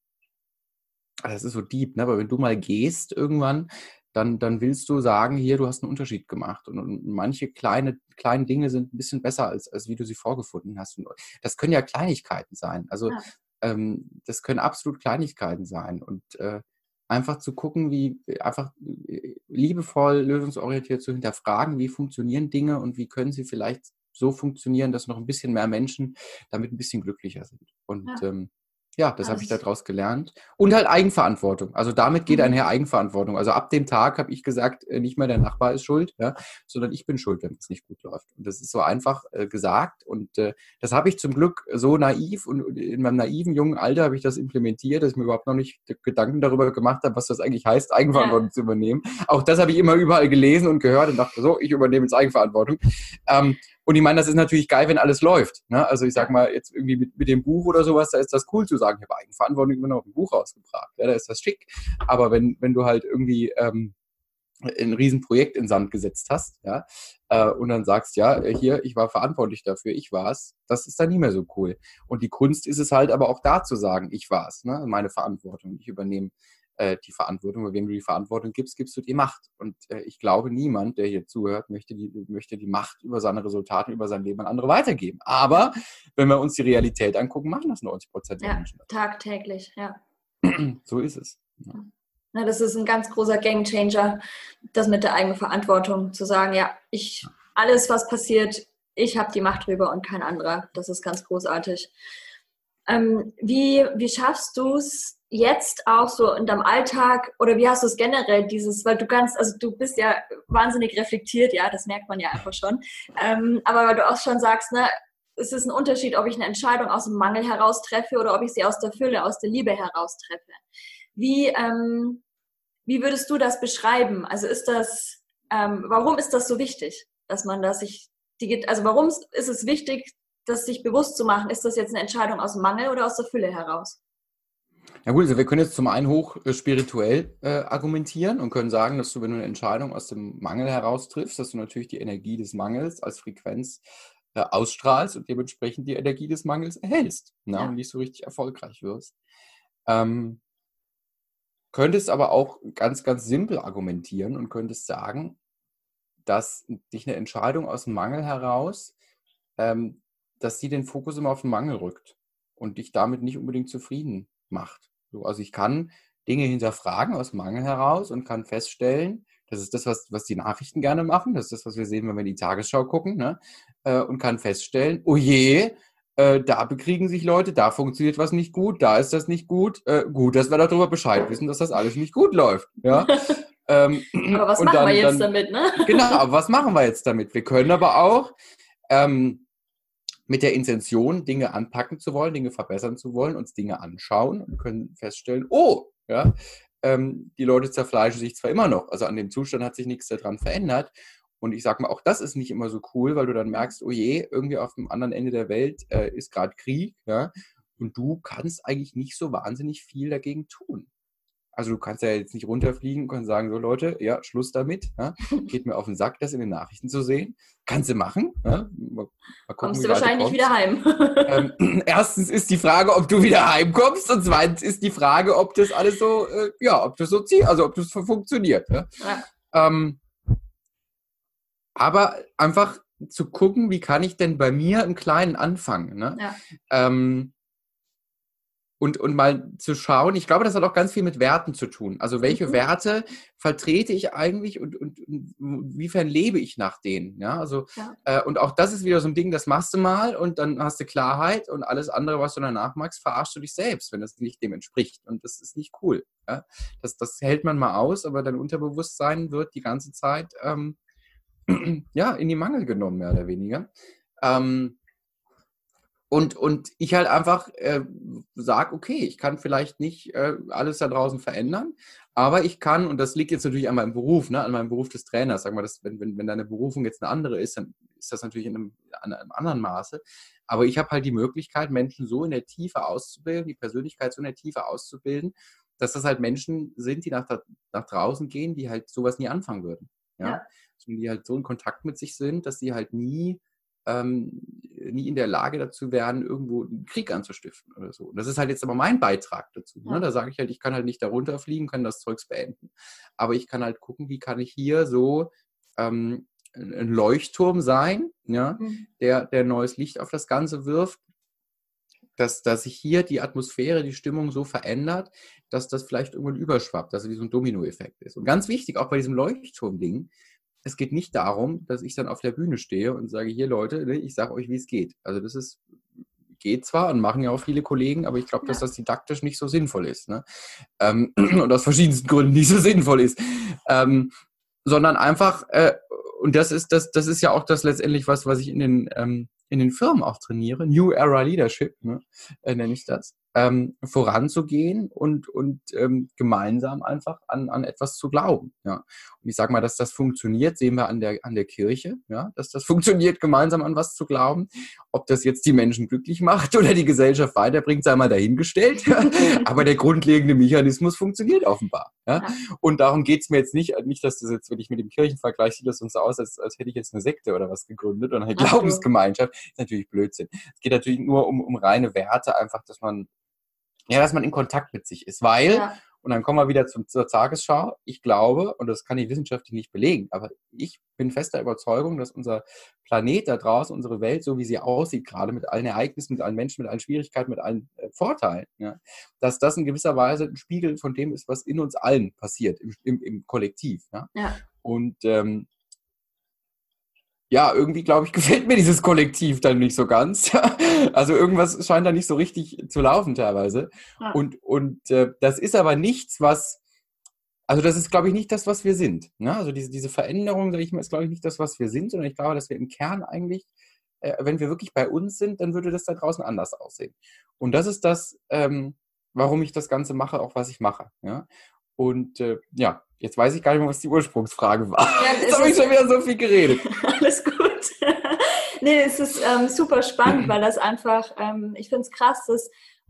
das ist so deep, ne? aber wenn du mal gehst irgendwann, dann, dann willst du sagen, hier, du hast einen Unterschied gemacht. Und, und manche kleine, kleine Dinge sind ein bisschen besser, als, als wie du sie vorgefunden hast. Und das können ja Kleinigkeiten sein. Also ja. ähm, das können absolut Kleinigkeiten sein. Und äh, einfach zu gucken, wie einfach äh, liebevoll, lösungsorientiert zu hinterfragen, wie funktionieren Dinge und wie können sie vielleicht so funktionieren, dass noch ein bisschen mehr Menschen damit ein bisschen glücklicher sind. Und ja. ähm, ja, das habe ich daraus gelernt. Und halt Eigenverantwortung. Also damit geht mhm. einher Eigenverantwortung. Also ab dem Tag habe ich gesagt, äh, nicht mehr der Nachbar ist schuld, ja, sondern ich bin schuld, wenn es nicht gut läuft. Und das ist so einfach äh, gesagt. Und äh, das habe ich zum Glück so naiv und in meinem naiven jungen Alter habe ich das implementiert, dass ich mir überhaupt noch nicht Gedanken darüber gemacht habe, was das eigentlich heißt, Eigenverantwortung ja. zu übernehmen. Auch das habe ich immer überall gelesen und gehört und dachte, so, ich übernehme jetzt Eigenverantwortung. Ähm, und ich meine, das ist natürlich geil, wenn alles läuft. Ne? Also ich sag mal, jetzt irgendwie mit, mit dem Buch oder sowas, da ist das cool zu sagen, ich habe Eigenverantwortung immer noch ein Buch rausgebracht. Ja, da ist das schick. Aber wenn, wenn du halt irgendwie ähm, ein Riesenprojekt in Sand gesetzt hast, ja, äh, und dann sagst, ja, hier, ich war verantwortlich dafür, ich war's, das ist dann nie mehr so cool. Und die Kunst ist es halt aber auch da zu sagen, ich war's, ne, meine Verantwortung, ich übernehme äh, die Verantwortung, wem du die Verantwortung gibst, gibst du die Macht. Und äh, ich glaube, niemand, der hier zuhört, möchte die, möchte die Macht über seine Resultate, über sein Leben an andere weitergeben. Aber wenn wir uns die Realität angucken, machen das 90 Prozent der ja, Menschen. Tagtäglich, ja. so ist es. Ja. Na, das ist ein ganz großer Gamechanger, das mit der eigenen Verantwortung zu sagen, ja, ich, alles, was passiert, ich habe die Macht drüber und kein anderer. Das ist ganz großartig. Ähm, wie, wie schaffst du es, jetzt auch so in deinem Alltag oder wie hast du es generell dieses, weil du kannst, also du bist ja wahnsinnig reflektiert, ja, das merkt man ja einfach schon, ähm, aber weil du auch schon sagst, ne, es ist ein Unterschied, ob ich eine Entscheidung aus dem Mangel heraus treffe oder ob ich sie aus der Fülle, aus der Liebe heraus treffe. Wie, ähm, wie würdest du das beschreiben? Also ist das, ähm, warum ist das so wichtig, dass man das sich, also warum ist es wichtig, das sich bewusst zu machen? Ist das jetzt eine Entscheidung aus dem Mangel oder aus der Fülle heraus? Ja gut, also wir können jetzt zum einen hoch äh, spirituell äh, argumentieren und können sagen, dass du, wenn du eine Entscheidung aus dem Mangel heraus triffst, dass du natürlich die Energie des Mangels als Frequenz äh, ausstrahlst und dementsprechend die Energie des Mangels erhältst ne, ja. und nicht so richtig erfolgreich wirst. Ähm, könntest aber auch ganz, ganz simpel argumentieren und könntest sagen, dass dich eine Entscheidung aus dem Mangel heraus, ähm, dass sie den Fokus immer auf den Mangel rückt und dich damit nicht unbedingt zufrieden macht. So, also ich kann Dinge hinterfragen aus Mangel heraus und kann feststellen, das ist das, was, was die Nachrichten gerne machen, das ist das, was wir sehen, wenn wir in die Tagesschau gucken, ne? Äh, und kann feststellen, oh je, äh, da bekriegen sich Leute, da funktioniert was nicht gut, da ist das nicht gut. Äh, gut, dass wir darüber Bescheid wissen, dass das alles nicht gut läuft. Ja? ähm, aber was machen dann, wir jetzt dann, damit, ne? genau, aber was machen wir jetzt damit? Wir können aber auch ähm, mit der Intention, Dinge anpacken zu wollen, Dinge verbessern zu wollen, uns Dinge anschauen und können feststellen, oh, ja, ähm, die Leute zerfleischen sich zwar immer noch, also an dem Zustand hat sich nichts daran verändert. Und ich sage mal, auch das ist nicht immer so cool, weil du dann merkst, oh je, irgendwie auf dem anderen Ende der Welt äh, ist gerade Krieg, ja, und du kannst eigentlich nicht so wahnsinnig viel dagegen tun. Also du kannst ja jetzt nicht runterfliegen und sagen, so Leute, ja, Schluss damit. Ja? Geht mir auf den Sack, das in den Nachrichten zu sehen. Kannst du machen. Ja? Mal, mal gucken, kommst du wahrscheinlich nicht wieder heim. ähm, erstens ist die Frage, ob du wieder heimkommst und zweitens ist die Frage, ob das alles so, äh, ja, ob das so zieht, also ob das funktioniert. Ja? Ähm, aber einfach zu gucken, wie kann ich denn bei mir im Kleinen anfangen. Ne? Ja. Ähm, und, und mal zu schauen, ich glaube, das hat auch ganz viel mit Werten zu tun. Also welche mhm. Werte vertrete ich eigentlich und, und, und inwiefern lebe ich nach denen? Ja, also ja. Äh, und auch das ist wieder so ein Ding, das machst du mal und dann hast du Klarheit und alles andere, was du danach magst, verarschst du dich selbst, wenn das nicht dem entspricht. Und das ist nicht cool. Ja? Das, das hält man mal aus, aber dein Unterbewusstsein wird die ganze Zeit ähm, ja, in die Mangel genommen, mehr oder weniger. Ähm, und, und ich halt einfach äh, sage, okay, ich kann vielleicht nicht äh, alles da draußen verändern, aber ich kann, und das liegt jetzt natürlich an meinem Beruf, ne, an meinem Beruf des Trainers, sag mal, dass, wenn, wenn, wenn deine Berufung jetzt eine andere ist, dann ist das natürlich in einem, in einem anderen Maße. Aber ich habe halt die Möglichkeit, Menschen so in der Tiefe auszubilden, die Persönlichkeit so in der Tiefe auszubilden, dass das halt Menschen sind, die nach, nach draußen gehen, die halt sowas nie anfangen würden. Ja? ja. Die halt so in Kontakt mit sich sind, dass sie halt nie ähm, nie in der Lage dazu werden, irgendwo einen Krieg anzustiften oder so. Und das ist halt jetzt aber mein Beitrag dazu. Ne? Da sage ich halt, ich kann halt nicht darunter fliegen, kann das Zeugs beenden. Aber ich kann halt gucken, wie kann ich hier so ähm, ein Leuchtturm sein, ja, mhm. der, der neues Licht auf das Ganze wirft, dass, dass sich hier die Atmosphäre, die Stimmung so verändert, dass das vielleicht irgendwann überschwappt, dass es wie so ein Dominoeffekt ist. Und ganz wichtig, auch bei diesem Leuchtturm-Ding, es geht nicht darum, dass ich dann auf der Bühne stehe und sage, hier Leute, ne, ich sage euch, wie es geht. Also das ist, geht zwar und machen ja auch viele Kollegen, aber ich glaube, ja. dass das didaktisch nicht so sinnvoll ist. Ne? Ähm, und aus verschiedensten Gründen nicht so sinnvoll ist. Ähm, sondern einfach, äh, und das ist, das, das ist ja auch das letztendlich was, was ich in den, ähm, in den Firmen auch trainiere. New Era Leadership, ne, äh, nenne ich das ähm, voranzugehen und, und ähm, gemeinsam einfach an, an etwas zu glauben. Ja. Und ich sage mal, dass das funktioniert, sehen wir an der, an der Kirche, ja, dass das funktioniert, gemeinsam an was zu glauben. Ob das jetzt die Menschen glücklich macht oder die Gesellschaft weiterbringt, sei mal dahingestellt. Aber der grundlegende Mechanismus funktioniert offenbar. Ja. ja. Und darum geht's mir jetzt nicht, nicht, dass das jetzt, wenn ich mit dem Kirchenvergleich sieht das uns so aus, als, als hätte ich jetzt eine Sekte oder was gegründet oder eine Glaubensgemeinschaft. Das ist natürlich Blödsinn. Es geht natürlich nur um, um reine Werte, einfach, dass man ja, dass man in Kontakt mit sich ist, weil, ja. und dann kommen wir wieder zum, zur Tagesschau, ich glaube, und das kann ich wissenschaftlich nicht belegen, aber ich bin fester Überzeugung, dass unser Planet da draußen, unsere Welt, so wie sie aussieht, gerade mit allen Ereignissen, mit allen Menschen, mit allen Schwierigkeiten, mit allen äh, Vorteilen, ja, dass das in gewisser Weise ein Spiegel von dem ist, was in uns allen passiert, im, im, im Kollektiv. Ja? Und ähm, ja, irgendwie, glaube ich, gefällt mir dieses Kollektiv dann nicht so ganz. also irgendwas scheint da nicht so richtig zu laufen teilweise. Ja. Und, und äh, das ist aber nichts, was, also das ist, glaube ich, nicht das, was wir sind. Ne? Also diese, diese Veränderung, sage ich mal, ist, glaube ich, nicht das, was wir sind, sondern ich glaube, dass wir im Kern eigentlich, äh, wenn wir wirklich bei uns sind, dann würde das da draußen anders aussehen. Und das ist das, ähm, warum ich das Ganze mache, auch was ich mache. Ja? Und äh, ja, jetzt weiß ich gar nicht mehr, was die Ursprungsfrage war. Ja, jetzt habe ich schon wieder so viel geredet. Alles gut. nee, es ist ähm, super spannend, weil das einfach, ähm, ich finde es krass, dass,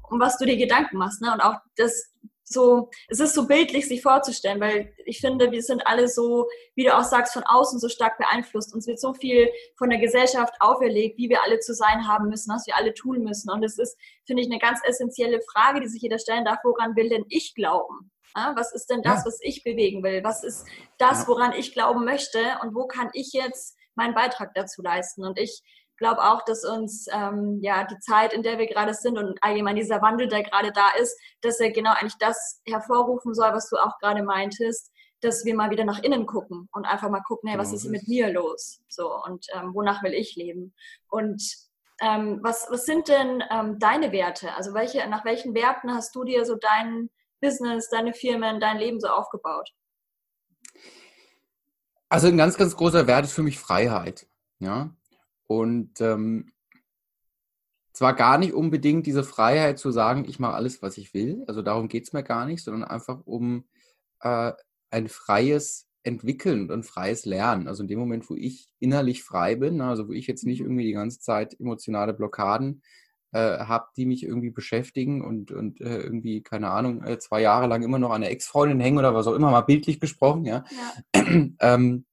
um was du dir Gedanken machst. Ne? Und auch das so, es ist so bildlich, sich vorzustellen, weil ich finde, wir sind alle so, wie du auch sagst, von außen so stark beeinflusst. Uns wird so viel von der Gesellschaft auferlegt, wie wir alle zu sein haben müssen, was wir alle tun müssen. Und es ist, finde ich, eine ganz essentielle Frage, die sich jeder stellen darf, woran will denn ich glauben? Was ist denn das, ja. was ich bewegen will? Was ist das, woran ich glauben möchte? Und wo kann ich jetzt meinen Beitrag dazu leisten? Und ich glaube auch, dass uns ähm, ja die Zeit, in der wir gerade sind und allgemein dieser Wandel, der gerade da ist, dass er genau eigentlich das hervorrufen soll, was du auch gerade meintest, dass wir mal wieder nach innen gucken und einfach mal gucken, hey, was genau ist mit mir los? So und ähm, wonach will ich leben? Und ähm, was, was sind denn ähm, deine Werte? Also welche, nach welchen Werten hast du dir so deinen Business, deine Firmen, dein Leben so aufgebaut? Also ein ganz, ganz großer Wert ist für mich Freiheit. Ja. Und ähm, zwar gar nicht unbedingt diese Freiheit zu sagen, ich mache alles, was ich will. Also darum geht es mir gar nicht, sondern einfach um äh, ein freies Entwickeln und ein freies Lernen. Also in dem Moment, wo ich innerlich frei bin, also wo ich jetzt nicht mhm. irgendwie die ganze Zeit emotionale Blockaden äh, habe, die mich irgendwie beschäftigen und, und äh, irgendwie, keine Ahnung, äh, zwei Jahre lang immer noch an der Ex-Freundin hängen oder was auch immer, mal bildlich gesprochen, ja, ja. ähm,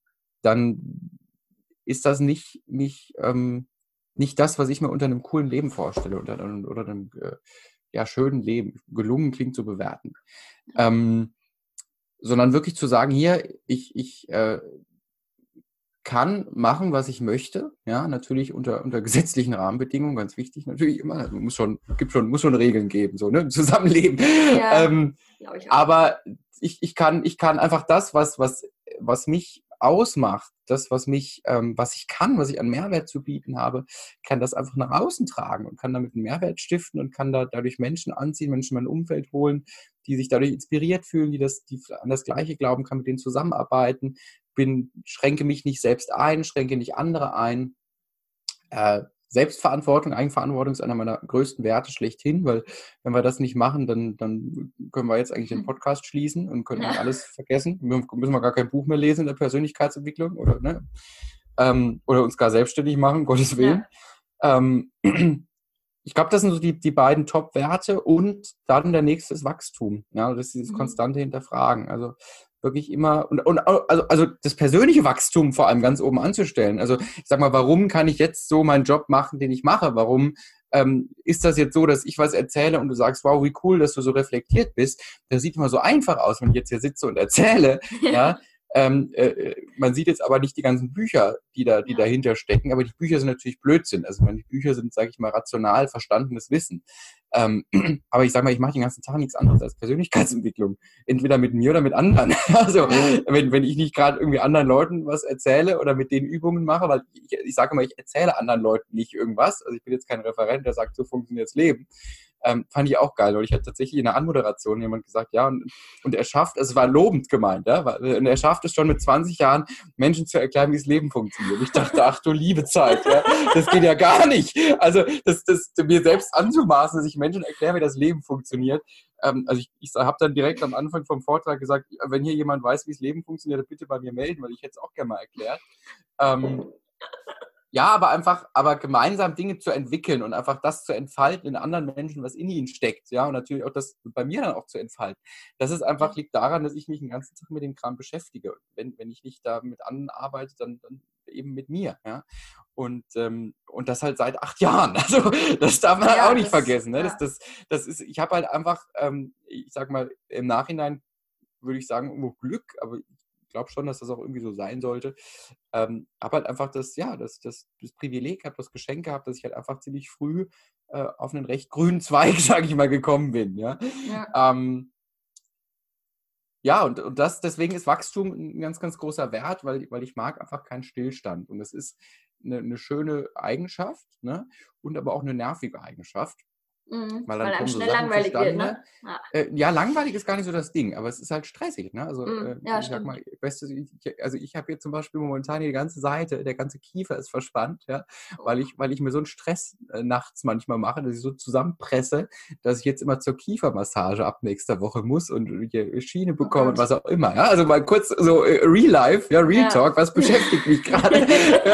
dann ist das nicht, nicht, ähm, nicht das, was ich mir unter einem coolen Leben vorstelle oder, oder einem äh, ja, schönen Leben. Gelungen klingt zu bewerten. Ähm, sondern wirklich zu sagen, hier, ich, ich äh, kann machen, was ich möchte. Ja, natürlich unter, unter gesetzlichen Rahmenbedingungen, ganz wichtig natürlich immer. Also muss schon, gibt schon, muss schon Regeln geben, so, ne? Zusammenleben. Ja, ähm, ich aber ich, ich kann, ich kann einfach das, was, was, was mich ausmacht, das, was mich, ähm, was ich kann, was ich an Mehrwert zu bieten habe, kann das einfach nach außen tragen und kann damit einen Mehrwert stiften und kann da dadurch Menschen anziehen, Menschen in mein Umfeld holen, die sich dadurch inspiriert fühlen, die das, die an das Gleiche glauben, kann mit denen zusammenarbeiten, bin, schränke mich nicht selbst ein, schränke nicht andere ein. Äh, Selbstverantwortung, Eigenverantwortung ist einer meiner größten Werte schlechthin, weil wenn wir das nicht machen, dann, dann können wir jetzt eigentlich den. Podcast schließen und können ja. alles vergessen. Wir müssen wir gar kein Buch mehr lesen in der Persönlichkeitsentwicklung oder, ne? Ähm, oder uns gar selbstständig machen, Gottes Willen. Ja. Ähm, ich glaube, das sind so die, die beiden Top-Werte und dann der nächste ist Wachstum. Ja, das ist dieses mhm. konstante Hinterfragen. Also wirklich immer und, und also, also das persönliche Wachstum vor allem ganz oben anzustellen. Also ich sag mal, warum kann ich jetzt so meinen Job machen, den ich mache? Warum ähm, ist das jetzt so, dass ich was erzähle und du sagst, wow, wie cool, dass du so reflektiert bist? Das sieht immer so einfach aus, wenn ich jetzt hier sitze und erzähle. ja. Ähm, äh, man sieht jetzt aber nicht die ganzen Bücher, die da, die dahinter stecken, aber die Bücher sind natürlich Blödsinn. Also die Bücher sind, sage ich mal, rational verstandenes Wissen. Ähm, aber ich sage mal, ich mache den ganzen Tag nichts anderes als Persönlichkeitsentwicklung. Entweder mit mir oder mit anderen. Also wenn, wenn ich nicht gerade irgendwie anderen Leuten was erzähle oder mit denen Übungen mache, weil ich, ich sage immer, ich erzähle anderen Leuten nicht irgendwas. Also ich bin jetzt kein Referent, der sagt, so funktioniert das Leben. Ähm, fand ich auch geil. Und ich hatte tatsächlich in der Anmoderation jemand gesagt, ja, und, und er schafft, also es war lobend gemeint, ja, und er schafft es schon mit 20 Jahren, Menschen zu erklären, wie das Leben funktioniert. Ich dachte, ach du liebe Zeit, ja, das geht ja gar nicht. Also das, das mir selbst anzumaßen, dass ich Menschen erkläre, wie das Leben funktioniert. Ähm, also ich, ich habe dann direkt am Anfang vom Vortrag gesagt, wenn hier jemand weiß, wie das Leben funktioniert, bitte bei mir melden, weil ich hätte es auch gerne mal erklärt. Ähm, ja, aber einfach, aber gemeinsam Dinge zu entwickeln und einfach das zu entfalten in anderen Menschen, was in ihnen steckt, ja, und natürlich auch das bei mir dann auch zu entfalten. Das ist einfach, liegt daran, dass ich mich den ganzen Tag mit dem Kram beschäftige. Wenn, wenn ich nicht da mit anderen arbeite, dann, dann eben mit mir, ja. Und, ähm, und das halt seit acht Jahren. Also das darf man ja, auch nicht das, vergessen. Ne? Ja. Das, das, das ist, ich habe halt einfach, ähm, ich sag mal, im Nachhinein würde ich sagen, irgendwo Glück, aber glaube schon, dass das auch irgendwie so sein sollte. Ähm, habe halt einfach das, ja, das, das, das Privileg gehabt, das Geschenk gehabt, dass ich halt einfach ziemlich früh äh, auf einen recht grünen Zweig, sage ich mal, gekommen bin. Ja, ja. Ähm, ja und, und das, deswegen ist Wachstum ein ganz, ganz großer Wert, weil, weil ich mag einfach keinen Stillstand. Und das ist eine, eine schöne Eigenschaft ne? und aber auch eine nervige Eigenschaft. Mhm, weil dann weil kommen so Sachen langweilig wird, ne? Ja. Äh, ja. langweilig ist gar nicht so das Ding, aber es ist halt stressig. Ne? Also, mhm, äh, ja, ich sag mal, beste, ich, also ich habe jetzt zum Beispiel momentan die ganze Seite, der ganze Kiefer ist verspannt, ja, weil ich, weil ich mir so einen Stress äh, nachts manchmal mache, dass ich so zusammenpresse, dass ich jetzt immer zur Kiefermassage ab nächster Woche muss und Schiene oh bekomme oh und was auch immer. Ja? Also mal kurz so äh, Real Life, ja, Real Talk, was beschäftigt mich gerade?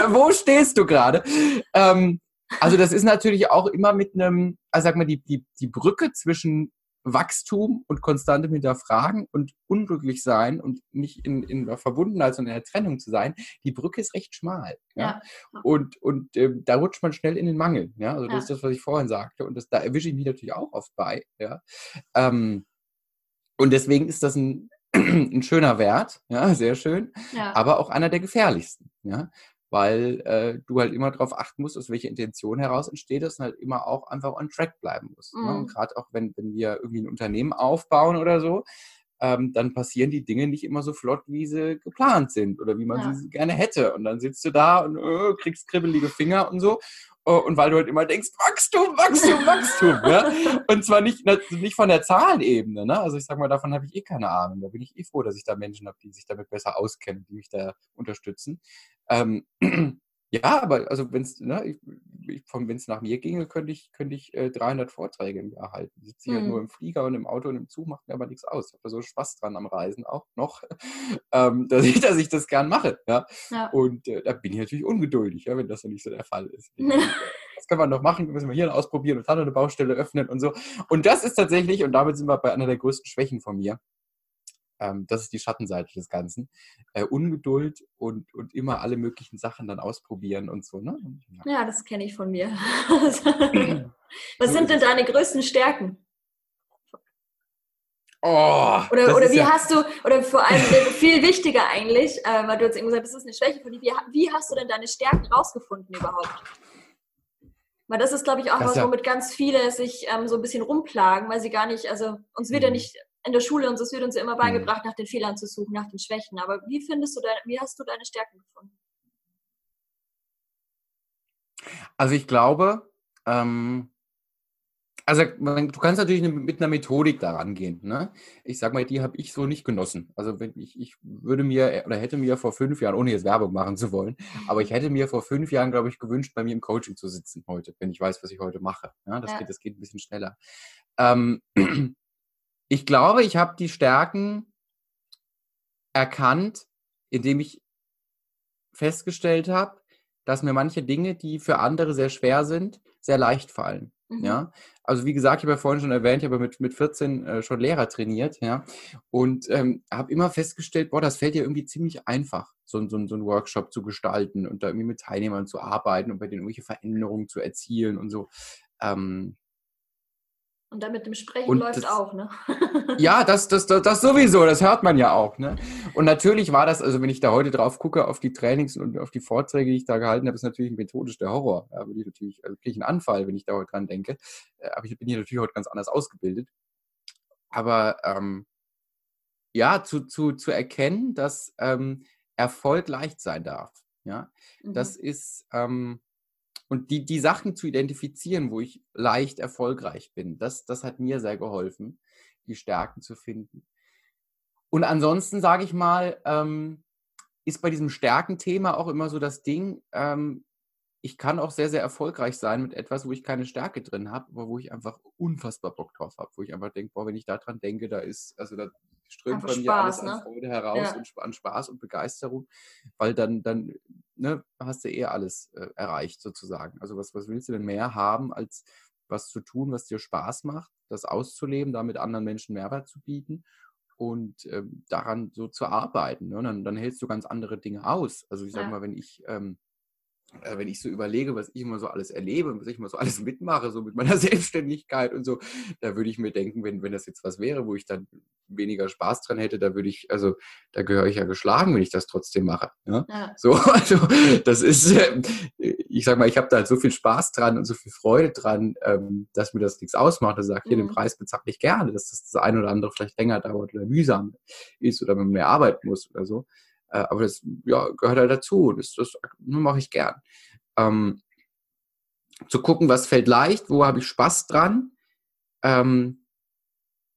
Wo stehst du gerade? Ähm, also das ist natürlich auch immer mit einem, also sag mal, die, die, die Brücke zwischen Wachstum und konstantem Hinterfragen und unglücklich sein und nicht in, in der Verbundenheit, sondern in der Trennung zu sein, die Brücke ist recht schmal. Ja? ja. Und, und äh, da rutscht man schnell in den Mangel. Ja? Also das ja. ist das, was ich vorhin sagte. Und das, da erwische ich mich natürlich auch oft bei. Ja? Ähm, und deswegen ist das ein, ein schöner Wert, ja, sehr schön, ja. aber auch einer der gefährlichsten. Ja? Weil äh, du halt immer darauf achten musst, aus welcher Intention heraus entsteht das und halt immer auch einfach on track bleiben musst. Mhm. Ne? Und mhm. gerade auch wenn, wenn wir irgendwie ein Unternehmen aufbauen oder so, ähm, dann passieren die Dinge nicht immer so flott, wie sie geplant sind oder wie man ja. sie gerne hätte. Und dann sitzt du da und äh, kriegst kribbelige Finger und so. Oh, und weil du halt immer denkst, Wachstum, Wachstum, Wachstum. ja? Und zwar nicht, nicht von der Zahlenebene. Ne? Also ich sag mal, davon habe ich eh keine Ahnung. Da bin ich eh froh, dass ich da Menschen habe, die sich damit besser auskennen, die mich da unterstützen. Ähm, ja, aber also wenn es ne, nach mir ginge, könnte ich, könnte ich äh, 300 Vorträge im Jahr halten. Ich sitze mhm. halt nur im Flieger und im Auto und im Zug, macht mir aber nichts aus. Ich habe da so Spaß dran am Reisen auch noch, ähm, dass, ich, dass ich das gern mache. Ja? ja. Und äh, da bin ich natürlich ungeduldig, ja, wenn das noch nicht so der Fall ist. was kann man noch machen? Müssen wir hier ausprobieren und dann eine Baustelle öffnen und so. Und das ist tatsächlich, und damit sind wir bei einer der größten Schwächen von mir, ähm, das ist die Schattenseite des Ganzen. Äh, Ungeduld und, und immer alle möglichen Sachen dann ausprobieren und so. Ne? Ja. ja, das kenne ich von mir. Was sind denn deine größten Stärken? Oh, oder oder wie ja hast du, oder vor allem viel wichtiger eigentlich, äh, weil du jetzt eben gesagt hast, das ist eine Schwäche von dir, wie, wie hast du denn deine Stärken rausgefunden überhaupt? Weil das ist, glaube ich, auch das was, womit ganz viele sich ähm, so ein bisschen rumplagen, weil sie gar nicht, also uns wird ja mhm. nicht in der Schule und es wird uns ja immer mhm. beigebracht, nach den Fehlern zu suchen, nach den Schwächen. Aber wie findest du deine, wie hast du deine Stärken gefunden? Also ich glaube, ähm, also du kannst natürlich mit einer Methodik daran gehen. Ne? Ich sag mal, die habe ich so nicht genossen. Also wenn ich, ich würde mir oder hätte mir vor fünf Jahren, ohne jetzt Werbung machen zu wollen, aber ich hätte mir vor fünf Jahren, glaube ich, gewünscht, bei mir im Coaching zu sitzen heute, wenn ich weiß, was ich heute mache. Ja, das, ja. Geht, das geht ein bisschen schneller. Ähm, ich glaube, ich habe die Stärken erkannt, indem ich festgestellt habe, dass mir manche Dinge, die für andere sehr schwer sind, sehr leicht fallen. Mhm. Ja, also wie gesagt, ich habe ja vorhin schon erwähnt, ich habe mit, mit 14 äh, schon Lehrer trainiert, ja, und ähm, habe immer festgestellt, boah, das fällt ja irgendwie ziemlich einfach, so, so, so einen Workshop zu gestalten und da irgendwie mit Teilnehmern zu arbeiten und bei denen irgendwelche Veränderungen zu erzielen und so. Ähm, und dann mit dem Sprechen und läuft das, auch, ne? ja, das, das, das, das sowieso, das hört man ja auch, ne? Und natürlich war das, also wenn ich da heute drauf gucke, auf die Trainings und auf die Vorträge, die ich da gehalten habe, ist natürlich methodisch der Horror. Da würde ich natürlich, also kriege ich einen Anfall, wenn ich da heute dran denke. Äh, aber ich bin hier natürlich heute ganz anders ausgebildet. Aber ähm, ja, zu, zu, zu erkennen, dass ähm, Erfolg leicht sein darf. Ja, mhm. das ist, ähm, und die, die Sachen zu identifizieren, wo ich leicht erfolgreich bin, das, das hat mir sehr geholfen, die Stärken zu finden. Und ansonsten sage ich mal, ähm, ist bei diesem Stärkenthema auch immer so das Ding, ähm, ich kann auch sehr, sehr erfolgreich sein mit etwas, wo ich keine Stärke drin habe, aber wo ich einfach unfassbar Bock drauf habe, wo ich einfach denke, boah, wenn ich daran denke, da ist, also da strömt bei mir Spaß, alles ne? an Freude heraus ja. und an Spaß und Begeisterung, weil dann, dann ne, hast du eher alles äh, erreicht sozusagen. Also was, was willst du denn mehr haben, als was zu tun, was dir Spaß macht, das auszuleben, damit anderen Menschen Mehrwert zu bieten und ähm, daran so zu arbeiten. Ne? Dann, dann hältst du ganz andere Dinge aus. Also ich sage ja. mal, wenn ich ähm, äh, wenn ich so überlege, was ich immer so alles erlebe und was ich immer so alles mitmache, so mit meiner Selbstständigkeit und so, da würde ich mir denken, wenn, wenn das jetzt was wäre, wo ich dann weniger Spaß dran hätte, da würde ich, also da gehöre ich ja geschlagen, wenn ich das trotzdem mache. Ja? ja. So, also das ist, äh, ich sag mal, ich habe da halt so viel Spaß dran und so viel Freude dran, ähm, dass mir das nichts ausmacht. Also sage, hier, mhm. den Preis bezahle ich gerne, dass das das eine oder andere vielleicht länger dauert oder mühsam ist oder man mehr arbeiten muss oder so. Äh, aber das ja, gehört halt dazu. Das, das mache ich gern. Ähm, zu gucken, was fällt leicht, wo habe ich Spaß dran ähm,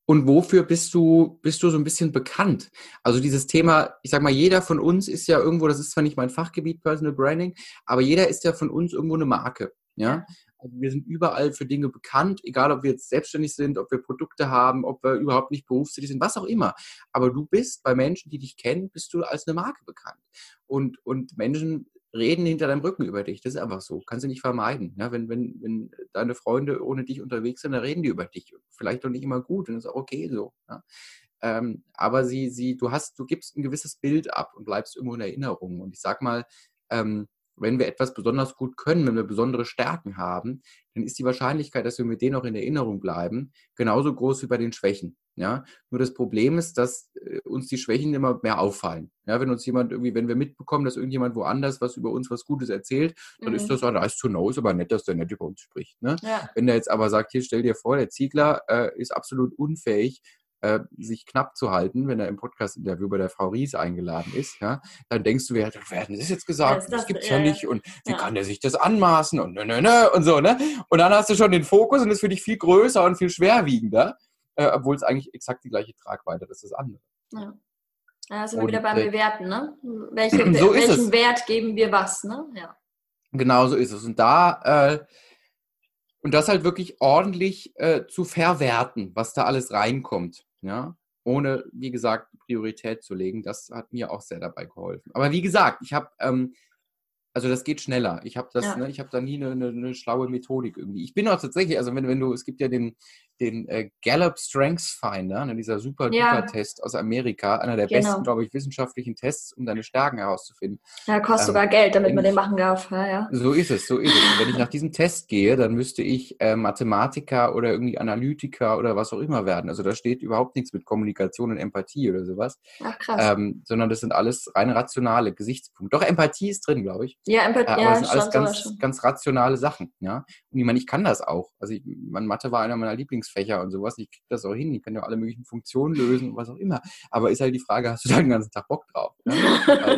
und wofür bist du, bist du so ein bisschen bekannt? Also dieses Thema, ich sag mal, jeder von uns ist ja irgendwo, das ist zwar nicht mein Fachgebiet Personal Branding, aber jeder ist ja von uns irgendwo eine Marke. Ja, also wir sind überall für Dinge bekannt, egal ob wir jetzt selbstständig sind, ob wir Produkte haben, ob wir überhaupt nicht berufstätig sind, was auch immer. Aber du bist bei Menschen, die dich kennen, bist du als eine Marke bekannt. Und, und Menschen reden hinter deinem Rücken über dich. Das ist einfach so. Kannst du nicht vermeiden. Ja, wenn, wenn, wenn deine Freunde ohne dich unterwegs sind, dann reden die über dich. Vielleicht doch nicht immer gut und das ist auch okay so. Ja. Ähm, aber sie, sie, du hast, du gibst ein gewisses Bild ab und bleibst irgendwo in Erinnerung. Und ich sag mal, ähm, wenn wir etwas besonders gut können, wenn wir besondere Stärken haben, dann ist die Wahrscheinlichkeit, dass wir mit denen auch in Erinnerung bleiben, genauso groß wie bei den Schwächen. Ja, nur das Problem ist, dass äh, uns die Schwächen immer mehr auffallen. Ja, wenn uns jemand irgendwie, wenn wir mitbekommen, dass irgendjemand woanders was über uns was Gutes erzählt, dann mhm. ist das, ah, nice to know, ist aber nett, dass der nett über uns spricht. Ne? Ja. Wenn der jetzt aber sagt, hier stell dir vor, der Ziegler äh, ist absolut unfähig, äh, sich knapp zu halten, wenn er im Podcast-Interview bei der Frau Ries eingeladen ist, ja, dann denkst du, wer hat das jetzt gesagt? Das, das gibt's ja, ja nicht und wie ja. kann der sich das anmaßen und nö, nö, nö und so, ne? Und dann hast du schon den Fokus und ist für dich viel größer und viel schwerwiegender, äh, obwohl es eigentlich exakt die gleiche Tragweite ist, das andere. Ja. Da sind wir wieder beim äh, Bewerten, ne? Welche, so welchen Wert geben wir was, ne? Ja. Genau so ist es. Und da äh, und das halt wirklich ordentlich äh, zu verwerten, was da alles reinkommt ja, ohne, wie gesagt, Priorität zu legen. Das hat mir auch sehr dabei geholfen. Aber wie gesagt, ich habe ähm, also das geht schneller. Ich habe das, ja. ne, ich habe da nie eine, eine, eine, schlaue Methodik irgendwie. Ich bin auch tatsächlich, also wenn, wenn du, es gibt ja den, den äh, Gallup Strengths Finder, ne, dieser super ja. Test aus Amerika, einer der genau. besten, glaube ich, wissenschaftlichen Tests, um deine Stärken herauszufinden. Ja, kostet ähm, sogar Geld, damit man den machen darf. Ja, ja. So ist es, so ist es. Und wenn ich nach diesem Test gehe, dann müsste ich äh, Mathematiker oder irgendwie Analytiker oder was auch immer werden. Also da steht überhaupt nichts mit Kommunikation und Empathie oder sowas. Ach krass. Ähm, sondern das sind alles rein rationale Gesichtspunkte. Doch Empathie ist drin, glaube ich. Ja, Empathie. Äh, aber das sind alles ganz, ganz rationale Sachen. Ja? Und ich meine, ich kann das auch. Also ich, mein Mathe war einer meiner Lieblingsfächer und sowas. Ich kriege das auch hin. Ich kann ja alle möglichen Funktionen lösen und was auch immer. Aber ist halt die Frage, hast du da den ganzen Tag Bock drauf? Ne?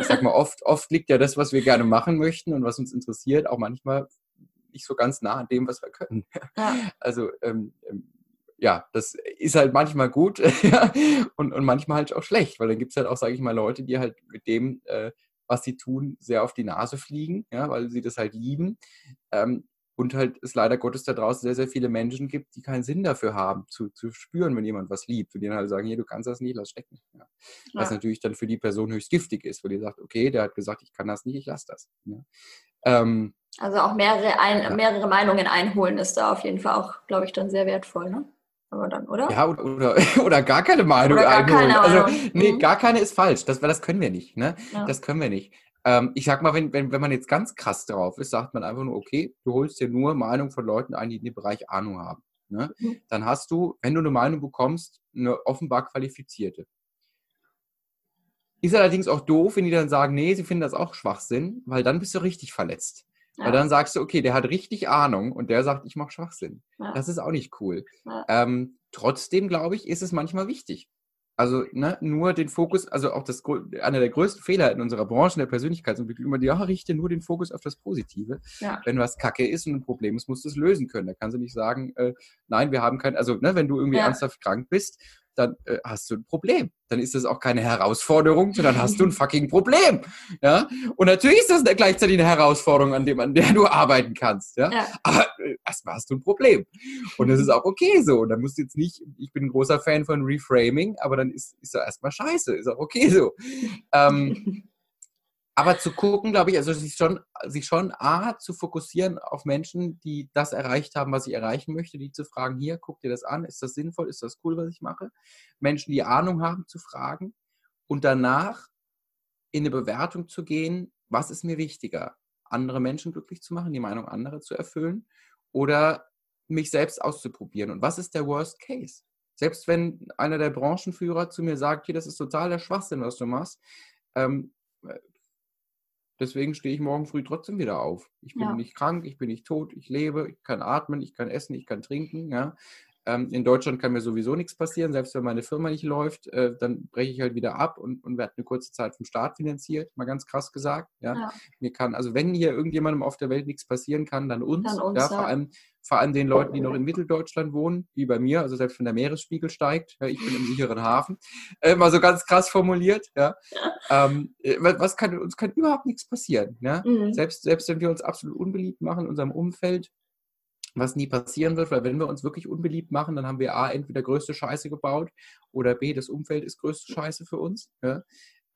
ich sag mal, oft, oft liegt ja das, was wir gerne machen möchten und was uns interessiert, auch manchmal nicht so ganz nah an dem, was wir können. Also ähm, ähm ja, das ist halt manchmal gut und, und manchmal halt auch schlecht, weil dann gibt es halt auch, sage ich mal, Leute, die halt mit dem, äh, was sie tun, sehr auf die Nase fliegen, ja, weil sie das halt lieben. Ähm, und halt es leider Gottes da draußen sehr, sehr viele Menschen gibt, die keinen Sinn dafür haben, zu, zu spüren, wenn jemand was liebt. Und die dann halt sagen, hier, du kannst das nicht, lass stecken. Ja. Was ja. natürlich dann für die Person höchst giftig ist, weil die sagt, okay, der hat gesagt, ich kann das nicht, ich lasse das. Ja. Ähm, Also auch mehrere, ein, mehrere Meinungen einholen ist da auf jeden Fall auch, glaube ich, dann sehr wertvoll, ne? Aber dann, oder? Ja, oder, oder, oder gar keine Meinung oder gar einholen. Keine also, Meinung. Also, nee, mhm. gar keine ist falsch. Das, das können wir nicht, ne? Das können wir nicht. Ähm, ich sag mal, wenn, wenn, wenn man jetzt ganz krass drauf ist, sagt man einfach nur, okay, du holst dir nur Meinung von Leuten ein, die in dem Bereich Ahnung haben. Ne? Mhm. Dann hast du, wenn du eine Meinung bekommst, eine offenbar qualifizierte. Ist allerdings auch doof, wenn die dann sagen, nee, sie finden das auch Schwachsinn, weil dann bist du richtig verletzt. Ja. Weil dann sagst du, okay, der hat richtig Ahnung und der sagt, ich mache Schwachsinn. Ja. Das ist auch nicht cool. Ja. Ähm, trotzdem, glaube ich, ist es manchmal wichtig. Also ne, nur den Fokus, also auch das einer der größten Fehler in unserer Branche in der Persönlichkeitsentwicklung immer, die, ja, richte nur den Fokus auf das Positive. Ja. Wenn was Kacke ist und ein Problem ist, musst du es lösen können. Da kannst du nicht sagen, äh, nein, wir haben kein, also ne, wenn du irgendwie ja. ernsthaft krank bist dann äh, hast du ein Problem. Dann ist das auch keine Herausforderung, sondern hast du ein fucking Problem. Ja? Und natürlich ist das gleichzeitig eine Herausforderung, an, dem, an der du arbeiten kannst. Ja? ja. Aber äh, erstmal hast du ein Problem. Und das ist auch okay so. Und dann musst du jetzt nicht, ich bin ein großer Fan von Reframing, aber dann ist, ist er erstmal scheiße. Ist auch okay so. Ähm, aber zu gucken, glaube ich, also sich schon, sich schon A, zu fokussieren auf Menschen, die das erreicht haben, was ich erreichen möchte, die zu fragen, hier, guck dir das an, ist das sinnvoll, ist das cool, was ich mache? Menschen, die Ahnung haben, zu fragen und danach in eine Bewertung zu gehen, was ist mir wichtiger? Andere Menschen glücklich zu machen, die Meinung anderer zu erfüllen oder mich selbst auszuprobieren? Und was ist der Worst Case? Selbst wenn einer der Branchenführer zu mir sagt, hier, das ist total der Schwachsinn, was du machst, ähm, Deswegen stehe ich morgen früh trotzdem wieder auf. Ich bin ja. nicht krank, ich bin nicht tot, ich lebe, ich kann atmen, ich kann essen, ich kann trinken. Ja. Ähm, in Deutschland kann mir sowieso nichts passieren, selbst wenn meine Firma nicht läuft, äh, dann breche ich halt wieder ab und, und werde eine kurze Zeit vom Staat finanziert, mal ganz krass gesagt. Ja. ja. Mir kann, also wenn hier irgendjemandem auf der Welt nichts passieren kann, dann uns. Dann uns ja, vor allem vor allem den Leuten, die noch in Mitteldeutschland wohnen, wie bei mir, also selbst wenn der Meeresspiegel steigt, ja, ich bin im sicheren Hafen, äh, mal so ganz krass formuliert, ja. Ähm, äh, was kann, uns kann überhaupt nichts passieren, ja. Mhm. Selbst, selbst wenn wir uns absolut unbeliebt machen in unserem Umfeld, was nie passieren wird, weil wenn wir uns wirklich unbeliebt machen, dann haben wir A, entweder größte Scheiße gebaut oder B, das Umfeld ist größte Scheiße für uns. Ja?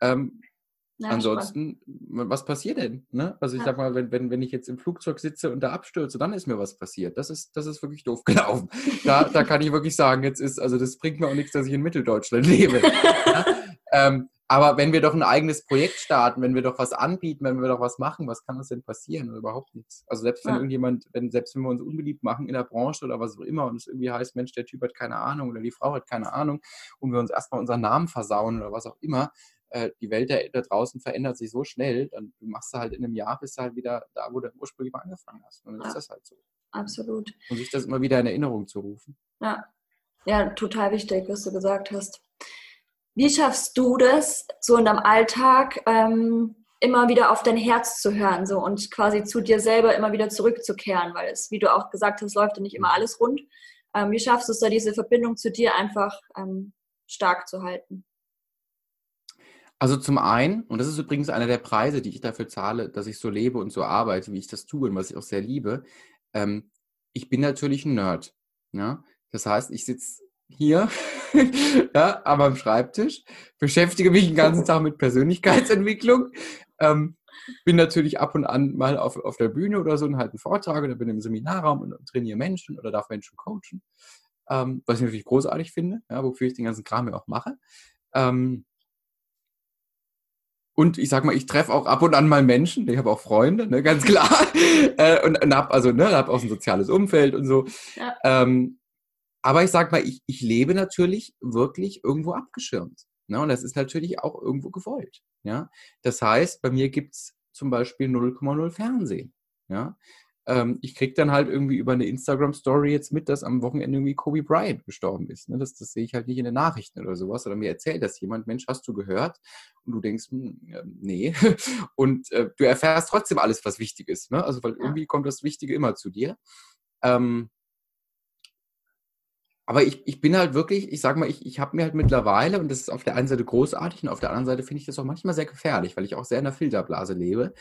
Ähm, ja, Ansonsten, spannend. was passiert denn? Ne? Also ich ja. sag mal, wenn, wenn, wenn ich jetzt im Flugzeug sitze und da abstürze, dann ist mir was passiert. Das ist, das ist wirklich doof gelaufen. Da, da kann ich wirklich sagen, jetzt ist, also das bringt mir auch nichts, dass ich in Mitteldeutschland lebe. ja? ähm, aber wenn wir doch ein eigenes Projekt starten, wenn wir doch was anbieten, wenn wir doch was machen, was kann uns denn passieren? Oder überhaupt nichts. Also selbst wenn ja. irgendjemand, wenn, selbst wenn wir uns unbeliebt machen in der Branche oder was auch immer und es irgendwie heißt, Mensch, der Typ hat keine Ahnung oder die Frau hat keine Ahnung und wir uns erstmal unseren Namen versauen oder was auch immer, äh, die Welt da, da, draußen verändert sich so schnell, dann machst du halt in einem Jahr, bist du halt wieder da, wo du ursprünglich mal angefangen hast. Und dann ja. ist das halt so. Absolut. Und sich das immer wieder in Erinnerung zu rufen. Ja. Ja, total wichtig, was du gesagt hast. Wie schaffst du das, so in deinem Alltag ähm, immer wieder auf dein Herz zu hören so, und quasi zu dir selber immer wieder zurückzukehren? Weil es, wie du auch gesagt hast, läuft ja nicht immer alles rund. Ähm, wie schaffst du es da, diese Verbindung zu dir einfach ähm, stark zu halten? Also zum einen, und das ist übrigens einer der Preise, die ich dafür zahle, dass ich so lebe und so arbeite, wie ich das tue und was ich auch sehr liebe, ähm, ich bin natürlich ein Nerd. Ja? Das heißt, ich sitze hier ja, am Schreibtisch, beschäftige mich den ganzen Tag mit Persönlichkeitsentwicklung, ähm, bin natürlich ab und an mal auf, auf der Bühne oder so und halte einen Vortrag oder bin im Seminarraum und, und trainiere Menschen oder darf Menschen coachen, ähm, was ich natürlich großartig finde, ja, wofür ich den ganzen Kram ja auch mache. Ähm, und ich sag mal, ich treffe auch ab und an mal Menschen, ich habe auch Freunde, ne, ganz klar. äh, und, und habe also, ne, hab auch ein soziales Umfeld und so. Ja. Ähm, aber ich sag mal, ich, ich lebe natürlich wirklich irgendwo abgeschirmt. Ne? Und das ist natürlich auch irgendwo gewollt. Ja? Das heißt, bei mir gibt's zum Beispiel 0,0 Fernsehen. Ja? ähm, ich kriege dann halt irgendwie über eine Instagram-Story jetzt mit, dass am Wochenende irgendwie Kobe Bryant gestorben ist. Ne? Das, das sehe ich halt nicht in den Nachrichten oder sowas. Oder mir erzählt das jemand, Mensch, hast du gehört? Und du denkst, hm, äh, nee. Und äh, du erfährst trotzdem alles, was wichtig ist. Ne? Also, weil irgendwie kommt das Wichtige immer zu dir. Ähm, aber ich, ich bin halt wirklich, ich sag mal, ich, ich habe mir halt mittlerweile, und das ist auf der einen Seite großartig und auf der anderen Seite finde ich das auch manchmal sehr gefährlich, weil ich auch sehr in der Filterblase lebe.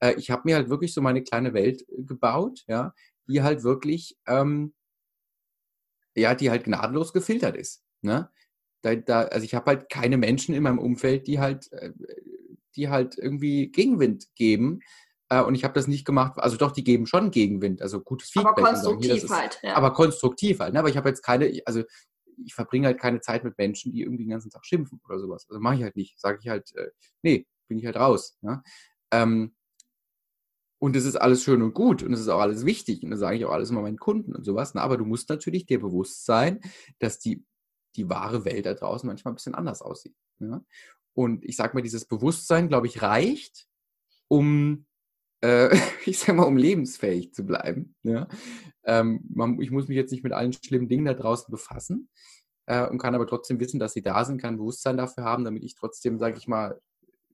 Äh, ich habe mir halt wirklich so meine kleine Welt äh, gebaut, ja, die halt wirklich, ähm, ja, die halt gnadenlos gefiltert ist. Ne? Da, da, also ich habe halt keine Menschen in meinem Umfeld, die halt, äh, die halt irgendwie Gegenwind geben, Äh, und ich habe das nicht gemacht. Also doch, die geben schon Gegenwind, also gutes Feedback. Aber konstruktiv sagen, halt. Ja. Aber konstruktiv halt. Ne? Aber ich habe jetzt keine, also ich verbringe halt keine Zeit mit Menschen, die irgendwie den ganzen Tag schimpfen oder sowas. Also mache ich halt nicht. Sage ich halt, äh, nee, bin ich halt raus. Ja? Ähm, und es ist alles schön und gut und es ist auch alles wichtig und das sage ich auch alles immer meinen Kunden und sowas. Na, aber du musst natürlich dir bewusst sein, dass die, die wahre Welt da draußen manchmal ein bisschen anders aussieht. Ja? Und ich sage mal, dieses Bewusstsein, glaube ich, reicht, um, äh, ich sage mal, um lebensfähig zu bleiben. Ja? Ähm, man, ich muss mich jetzt nicht mit allen schlimmen Dingen da draußen befassen äh, und kann aber trotzdem wissen, dass sie da sind, kann Bewusstsein dafür haben, damit ich trotzdem, sage ich mal,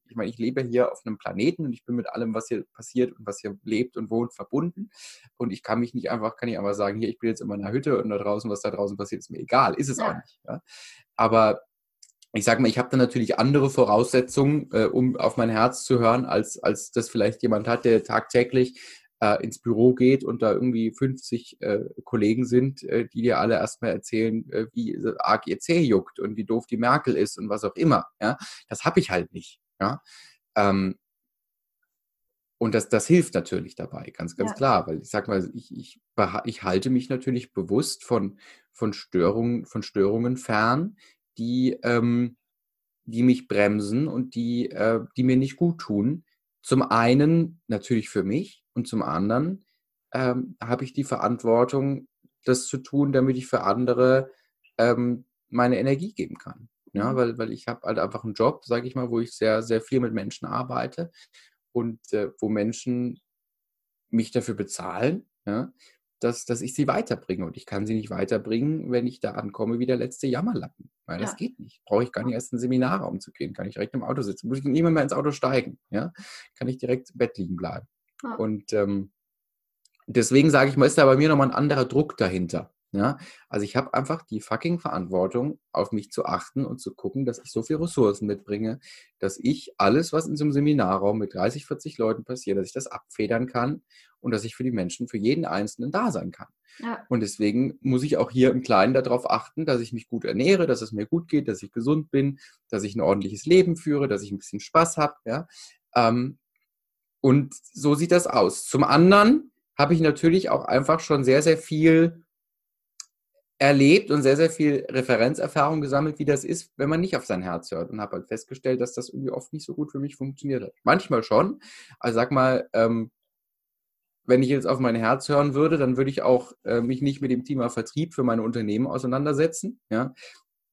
ich meine, ich lebe hier auf einem Planeten und ich bin mit allem, was hier passiert und was hier lebt und wohnt, verbunden. Und ich kann mich nicht einfach, kann ich einfach sagen, hier, ich bin jetzt in meiner Hütte und da draußen, was da draußen passiert, ist mir egal. Ist es ja. auch nicht. Ja? Aber ich sage mal, ich habe da natürlich andere Voraussetzungen, äh, um auf mein Herz zu hören, als, als das vielleicht jemand hat, der tagtäglich äh, ins Büro geht und da irgendwie 50 äh, Kollegen sind, äh, die dir alle erstmal erzählen, äh, wie arg ihr Zeh juckt und wie doof die Merkel ist und was auch immer. Ja? Das habe ich halt nicht. Ja? Ähm, und das, das hilft natürlich dabei, ganz, ganz ja. klar, weil ich sag mal, ich, ich, ich halte mich natürlich bewusst von, von, Störungen, von Störungen fern, die, ähm, die mich bremsen und die, äh, die mir nicht gut tun. Zum einen natürlich für mich und zum anderen ähm, habe ich die Verantwortung, das zu tun, damit ich für andere ähm, meine Energie geben kann. Ja, mhm. weil, weil ich habe halt einfach einen Job, sage ich mal, wo ich sehr, sehr viel mit Menschen arbeite und äh, wo Menschen mich dafür bezahlen, ja, dass, dass ich sie weiterbringe. Und ich kann sie nicht weiterbringen, wenn ich da ankomme wie der letzte Jammerlappen. Weil ja. das geht nicht. Brauche ich gar nicht erst einen Seminarraum zu gehen. Kann ich direkt im Auto sitzen. Muss ich nicht mehr ins Auto steigen. Ja? Kann ich direkt im Bett liegen bleiben. Ja. Und ähm, deswegen sage ich mal, ist da bei mir nochmal ein anderer Druck dahinter. Ja, also ich habe einfach die fucking Verantwortung, auf mich zu achten und zu gucken, dass ich so viele Ressourcen mitbringe, dass ich alles, was in so einem Seminarraum mit 30, 40 Leuten passiert, dass ich das abfedern kann und dass ich für die Menschen, für jeden Einzelnen da sein kann. Ja. Und deswegen muss ich auch hier im Kleinen darauf achten, dass ich mich gut ernähre, dass es mir gut geht, dass ich gesund bin, dass ich ein ordentliches Leben führe, dass ich ein bisschen Spaß habe. Ja? Ähm, und so sieht das aus. Zum anderen habe ich natürlich auch einfach schon sehr, sehr viel erlebt und sehr, sehr viel Referenzerfahrung gesammelt, wie das ist, wenn man nicht auf sein Herz hört und habe halt festgestellt, dass das irgendwie oft nicht so gut für mich funktioniert hat. Manchmal schon. Also sag mal, ähm, wenn ich jetzt auf mein Herz hören würde, dann würde ich auch äh, mich nicht mit dem Thema Vertrieb für meine Unternehmen auseinandersetzen. Ja?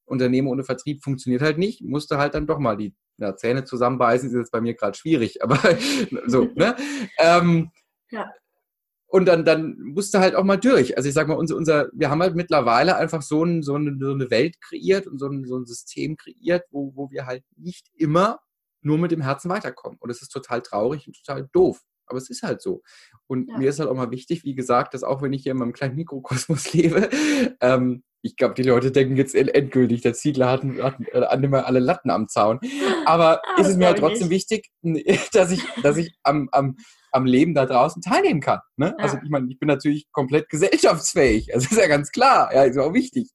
Unternehmen ohne Vertrieb funktioniert halt nicht. Musste halt dann doch mal die ja, Zähne zusammenbeißen, ist jetzt bei mir gerade schwierig, aber so, ne? Ähm, ja. Und dann, dann musste halt auch mal durch. Also ich sag mal, unser, unser, wir haben halt mittlerweile einfach so, ein, so, eine, so eine Welt kreiert und so ein, so ein System kreiert, wo, wo wir halt nicht immer nur mit dem Herzen weiterkommen. Und es ist total traurig und total doof. Aber es ist halt so. Und ja. mir ist halt auch mal wichtig, wie gesagt, dass auch wenn ich hier in meinem kleinen Mikrokosmos lebe, ähm, ich glaube, die Leute denken jetzt endgültig, der Ziegler hat, hat, hat immer alle Latten am Zaun. Aber ah, ist es mir halt trotzdem nicht. wichtig, dass ich, dass ich am, am, am Leben da draußen teilnehmen kann. Ne? Ja. Also ich meine, ich bin natürlich komplett gesellschaftsfähig. Also ist ja ganz klar. Ja, ist auch wichtig.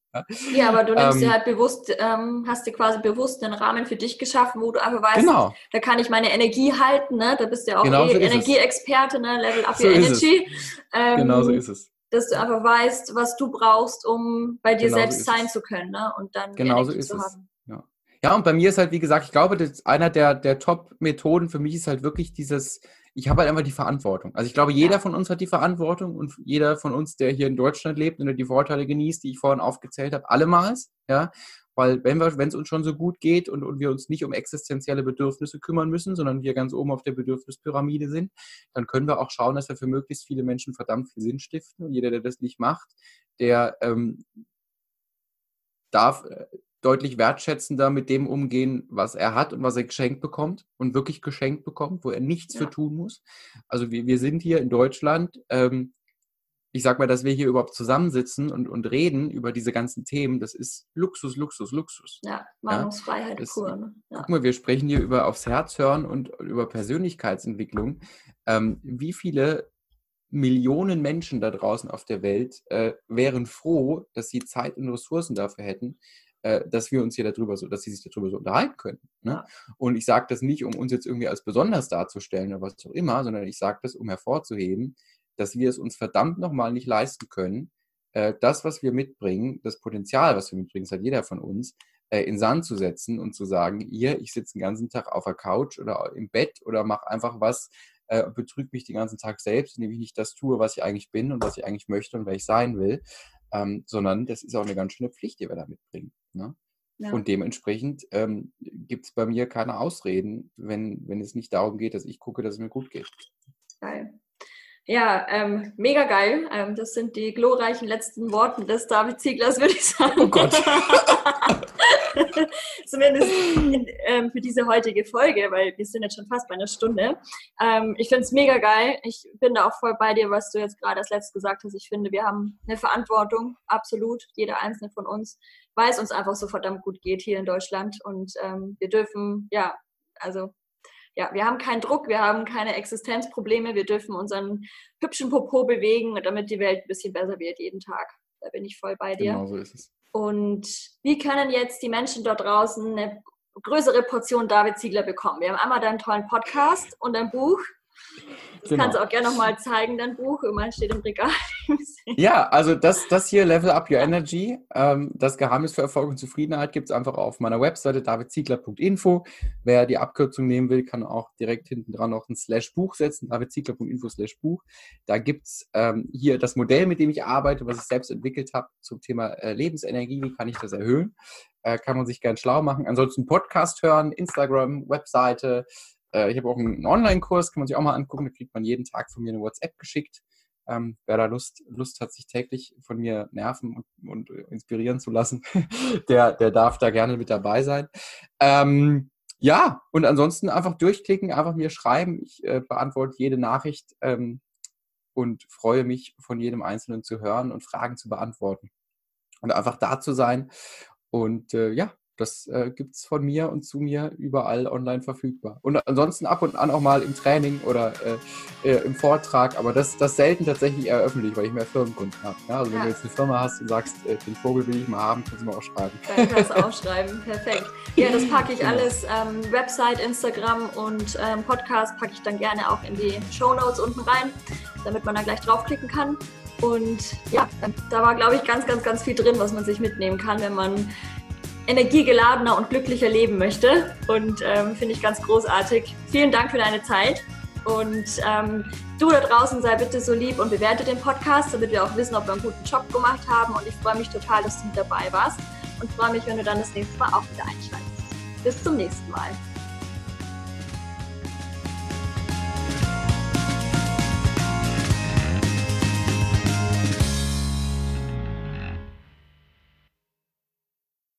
Ja, aber du nimmst ähm, dir halt bewusst, ähm, hast dir quasi bewusst einen Rahmen für dich geschaffen, wo du einfach weißt, genau. da kann ich meine Energie halten. Ne? Da bist du ja auch genau eh so Energieexperte, ne? Level up so your energy. Ähm, genau so ist es dass du einfach weißt, was du brauchst, um bei dir genau selbst so sein es. zu können ne? und dann genau so ist zu es. haben. Ja. ja, und bei mir ist halt, wie gesagt, ich glaube, das einer der, der Top-Methoden für mich ist halt wirklich dieses, ich habe halt einfach die Verantwortung. Also ich glaube, jeder ja. von uns hat die Verantwortung und jeder von uns, der hier in Deutschland lebt und die Vorteile genießt, die ich vorhin aufgezählt habe, allemals, ja. Weil wenn wir, wenn es uns schon so gut geht und, und wir uns nicht um existenzielle Bedürfnisse kümmern müssen, sondern wir ganz oben auf der Bedürfnispyramide sind, dann können wir auch schauen, dass wir für möglichst viele Menschen verdammt viel Sinn stiften. Und jeder, der das nicht macht, der ähm, darf äh, deutlich wertschätzender mit dem umgehen, was er hat und was er geschenkt bekommt und wirklich geschenkt bekommt, wo er nichts ja. für tun muss. Also wir, wir sind hier in Deutschland ähm, ich sag mal, dass wir hier überhaupt zusammensitzen und, und reden über diese ganzen Themen, das ist Luxus, Luxus, Luxus. Ja, Meinungsfreiheit ja, pur. Ne? Ja. Guck mal, wir sprechen hier über aufs Herz hören und über Persönlichkeitsentwicklung. Ähm, wie viele Millionen Menschen da draußen auf der Welt äh, wären froh, dass sie Zeit und Ressourcen dafür hätten, dass wir uns hier darüber so, dass sie sich darüber so unterhalten können. Ne? Und ich sage das nicht, um uns jetzt irgendwie als besonders darzustellen oder was auch immer, sondern ich sage das, um hervorzuheben, dass wir es uns verdammt nochmal nicht leisten können, äh, das, was wir mitbringen, das Potenzial, was wir mitbringen, das hat jeder von uns, äh, in Sand zu setzen und zu sagen, ihr, ich sitze den ganzen Tag auf der Couch oder im Bett oder mache einfach was, äh, betrüge mich den ganzen Tag selbst, indem ich nicht das tue, was ich eigentlich bin und was ich eigentlich möchte und wer ich sein will, ähm, sondern das ist auch eine ganz schöne Pflicht, die wir da mitbringen. Ne? Ja. Und dementsprechend ähm, gibt es bei mir keine Ausreden, wenn, wenn es nicht darum geht, dass ich gucke, dass es mir gut geht. Geil. Ja, ähm, mega geil. Ähm, das sind die glorreichen letzten Worte des David Zieglers, würde ich sagen. Oh Gott. Zumindest in, ähm, für diese heutige Folge, weil wir sind jetzt schon fast bei einer Stunde. Ähm, ich finde es mega geil. Ich bin da auch voll bei dir, was du jetzt gerade als letztes gesagt hast. Ich finde, wir haben eine Verantwortung, absolut. Jeder einzelne von uns, weil es uns einfach so verdammt gut geht hier in Deutschland. Und ähm, wir dürfen, ja, also ja, wir haben keinen Druck, wir haben keine Existenzprobleme, wir dürfen unseren hübschen Popo bewegen, damit die Welt ein bisschen besser wird jeden Tag. Da bin ich voll bei dir. Genau so ist es. Und wie können jetzt die Menschen dort draußen eine größere Portion David Ziegler bekommen? Wir haben einmal deinen tollen Podcast und dein Buch. Das genau. kannst du auch gerne nochmal zeigen, dein Buch. Immerhin steht im Regal. ja, also das, das hier, Level Up Your Energy, ähm, das Geheimnis für Erfolg und Zufriedenheit gibt es einfach auf meiner Webseite davidziegler.info. Wer die Abkürzung nehmen will, kann auch direkt hinten dran noch ein Slash Buch setzen, davidziegler.info slash Buch. Da gibt es ähm, hier das Modell, mit dem ich arbeite, was ich selbst entwickelt habe zum Thema äh, Lebensenergie. Wie kann ich das erhöhen? Äh, kann man sich gern schlau machen. Ansonsten Podcast hören, Instagram, Webseite, äh, ich habe auch einen Online-Kurs, kann man sich auch mal angucken. Da kriegt man jeden Tag von mir eine WhatsApp geschickt. Ähm, wer da Lust, Lust hat, sich täglich von mir nerven und, und inspirieren zu lassen, der, der darf da gerne mit dabei sein. Ähm, ja, und ansonsten einfach durchklicken, einfach mir schreiben. Ich äh, beantworte jede Nachricht ähm, und freue mich, von jedem Einzelnen zu hören und Fragen zu beantworten. Und einfach da zu sein. Und äh, ja, das äh, gibt es von mir und zu mir überall online verfügbar. Und ansonsten ab und an auch mal im Training oder äh, äh, im Vortrag, aber das, das selten tatsächlich eher öffentlich, weil ich mehr Firmenkunden habe. Ja, also wenn ja. du jetzt eine Firma hast und sagst, äh, den Vogel will ich mal haben, kannst du mir auch schreiben. Dann kannst du auch schreiben, perfekt. Ja, das packe ich genau. alles, ähm, Website, Instagram und ähm, Podcast packe ich dann gerne auch in die Show Notes unten rein, damit man da gleich draufklicken kann. Und ja, da war, glaube ich, ganz, ganz, ganz viel drin, was man sich mitnehmen kann, wenn man energiegeladener und glücklicher leben möchte. Und ähm, finde ich ganz großartig. Vielen Dank für deine Zeit. Und ähm, du da draußen sei bitte so lieb und bewerte den Podcast, damit wir auch wissen, ob wir einen guten Job gemacht haben. Und ich freue mich total, dass du mit dabei warst und freue mich, wenn du dann das nächste Mal auch wieder einschaltest. Bis zum nächsten Mal.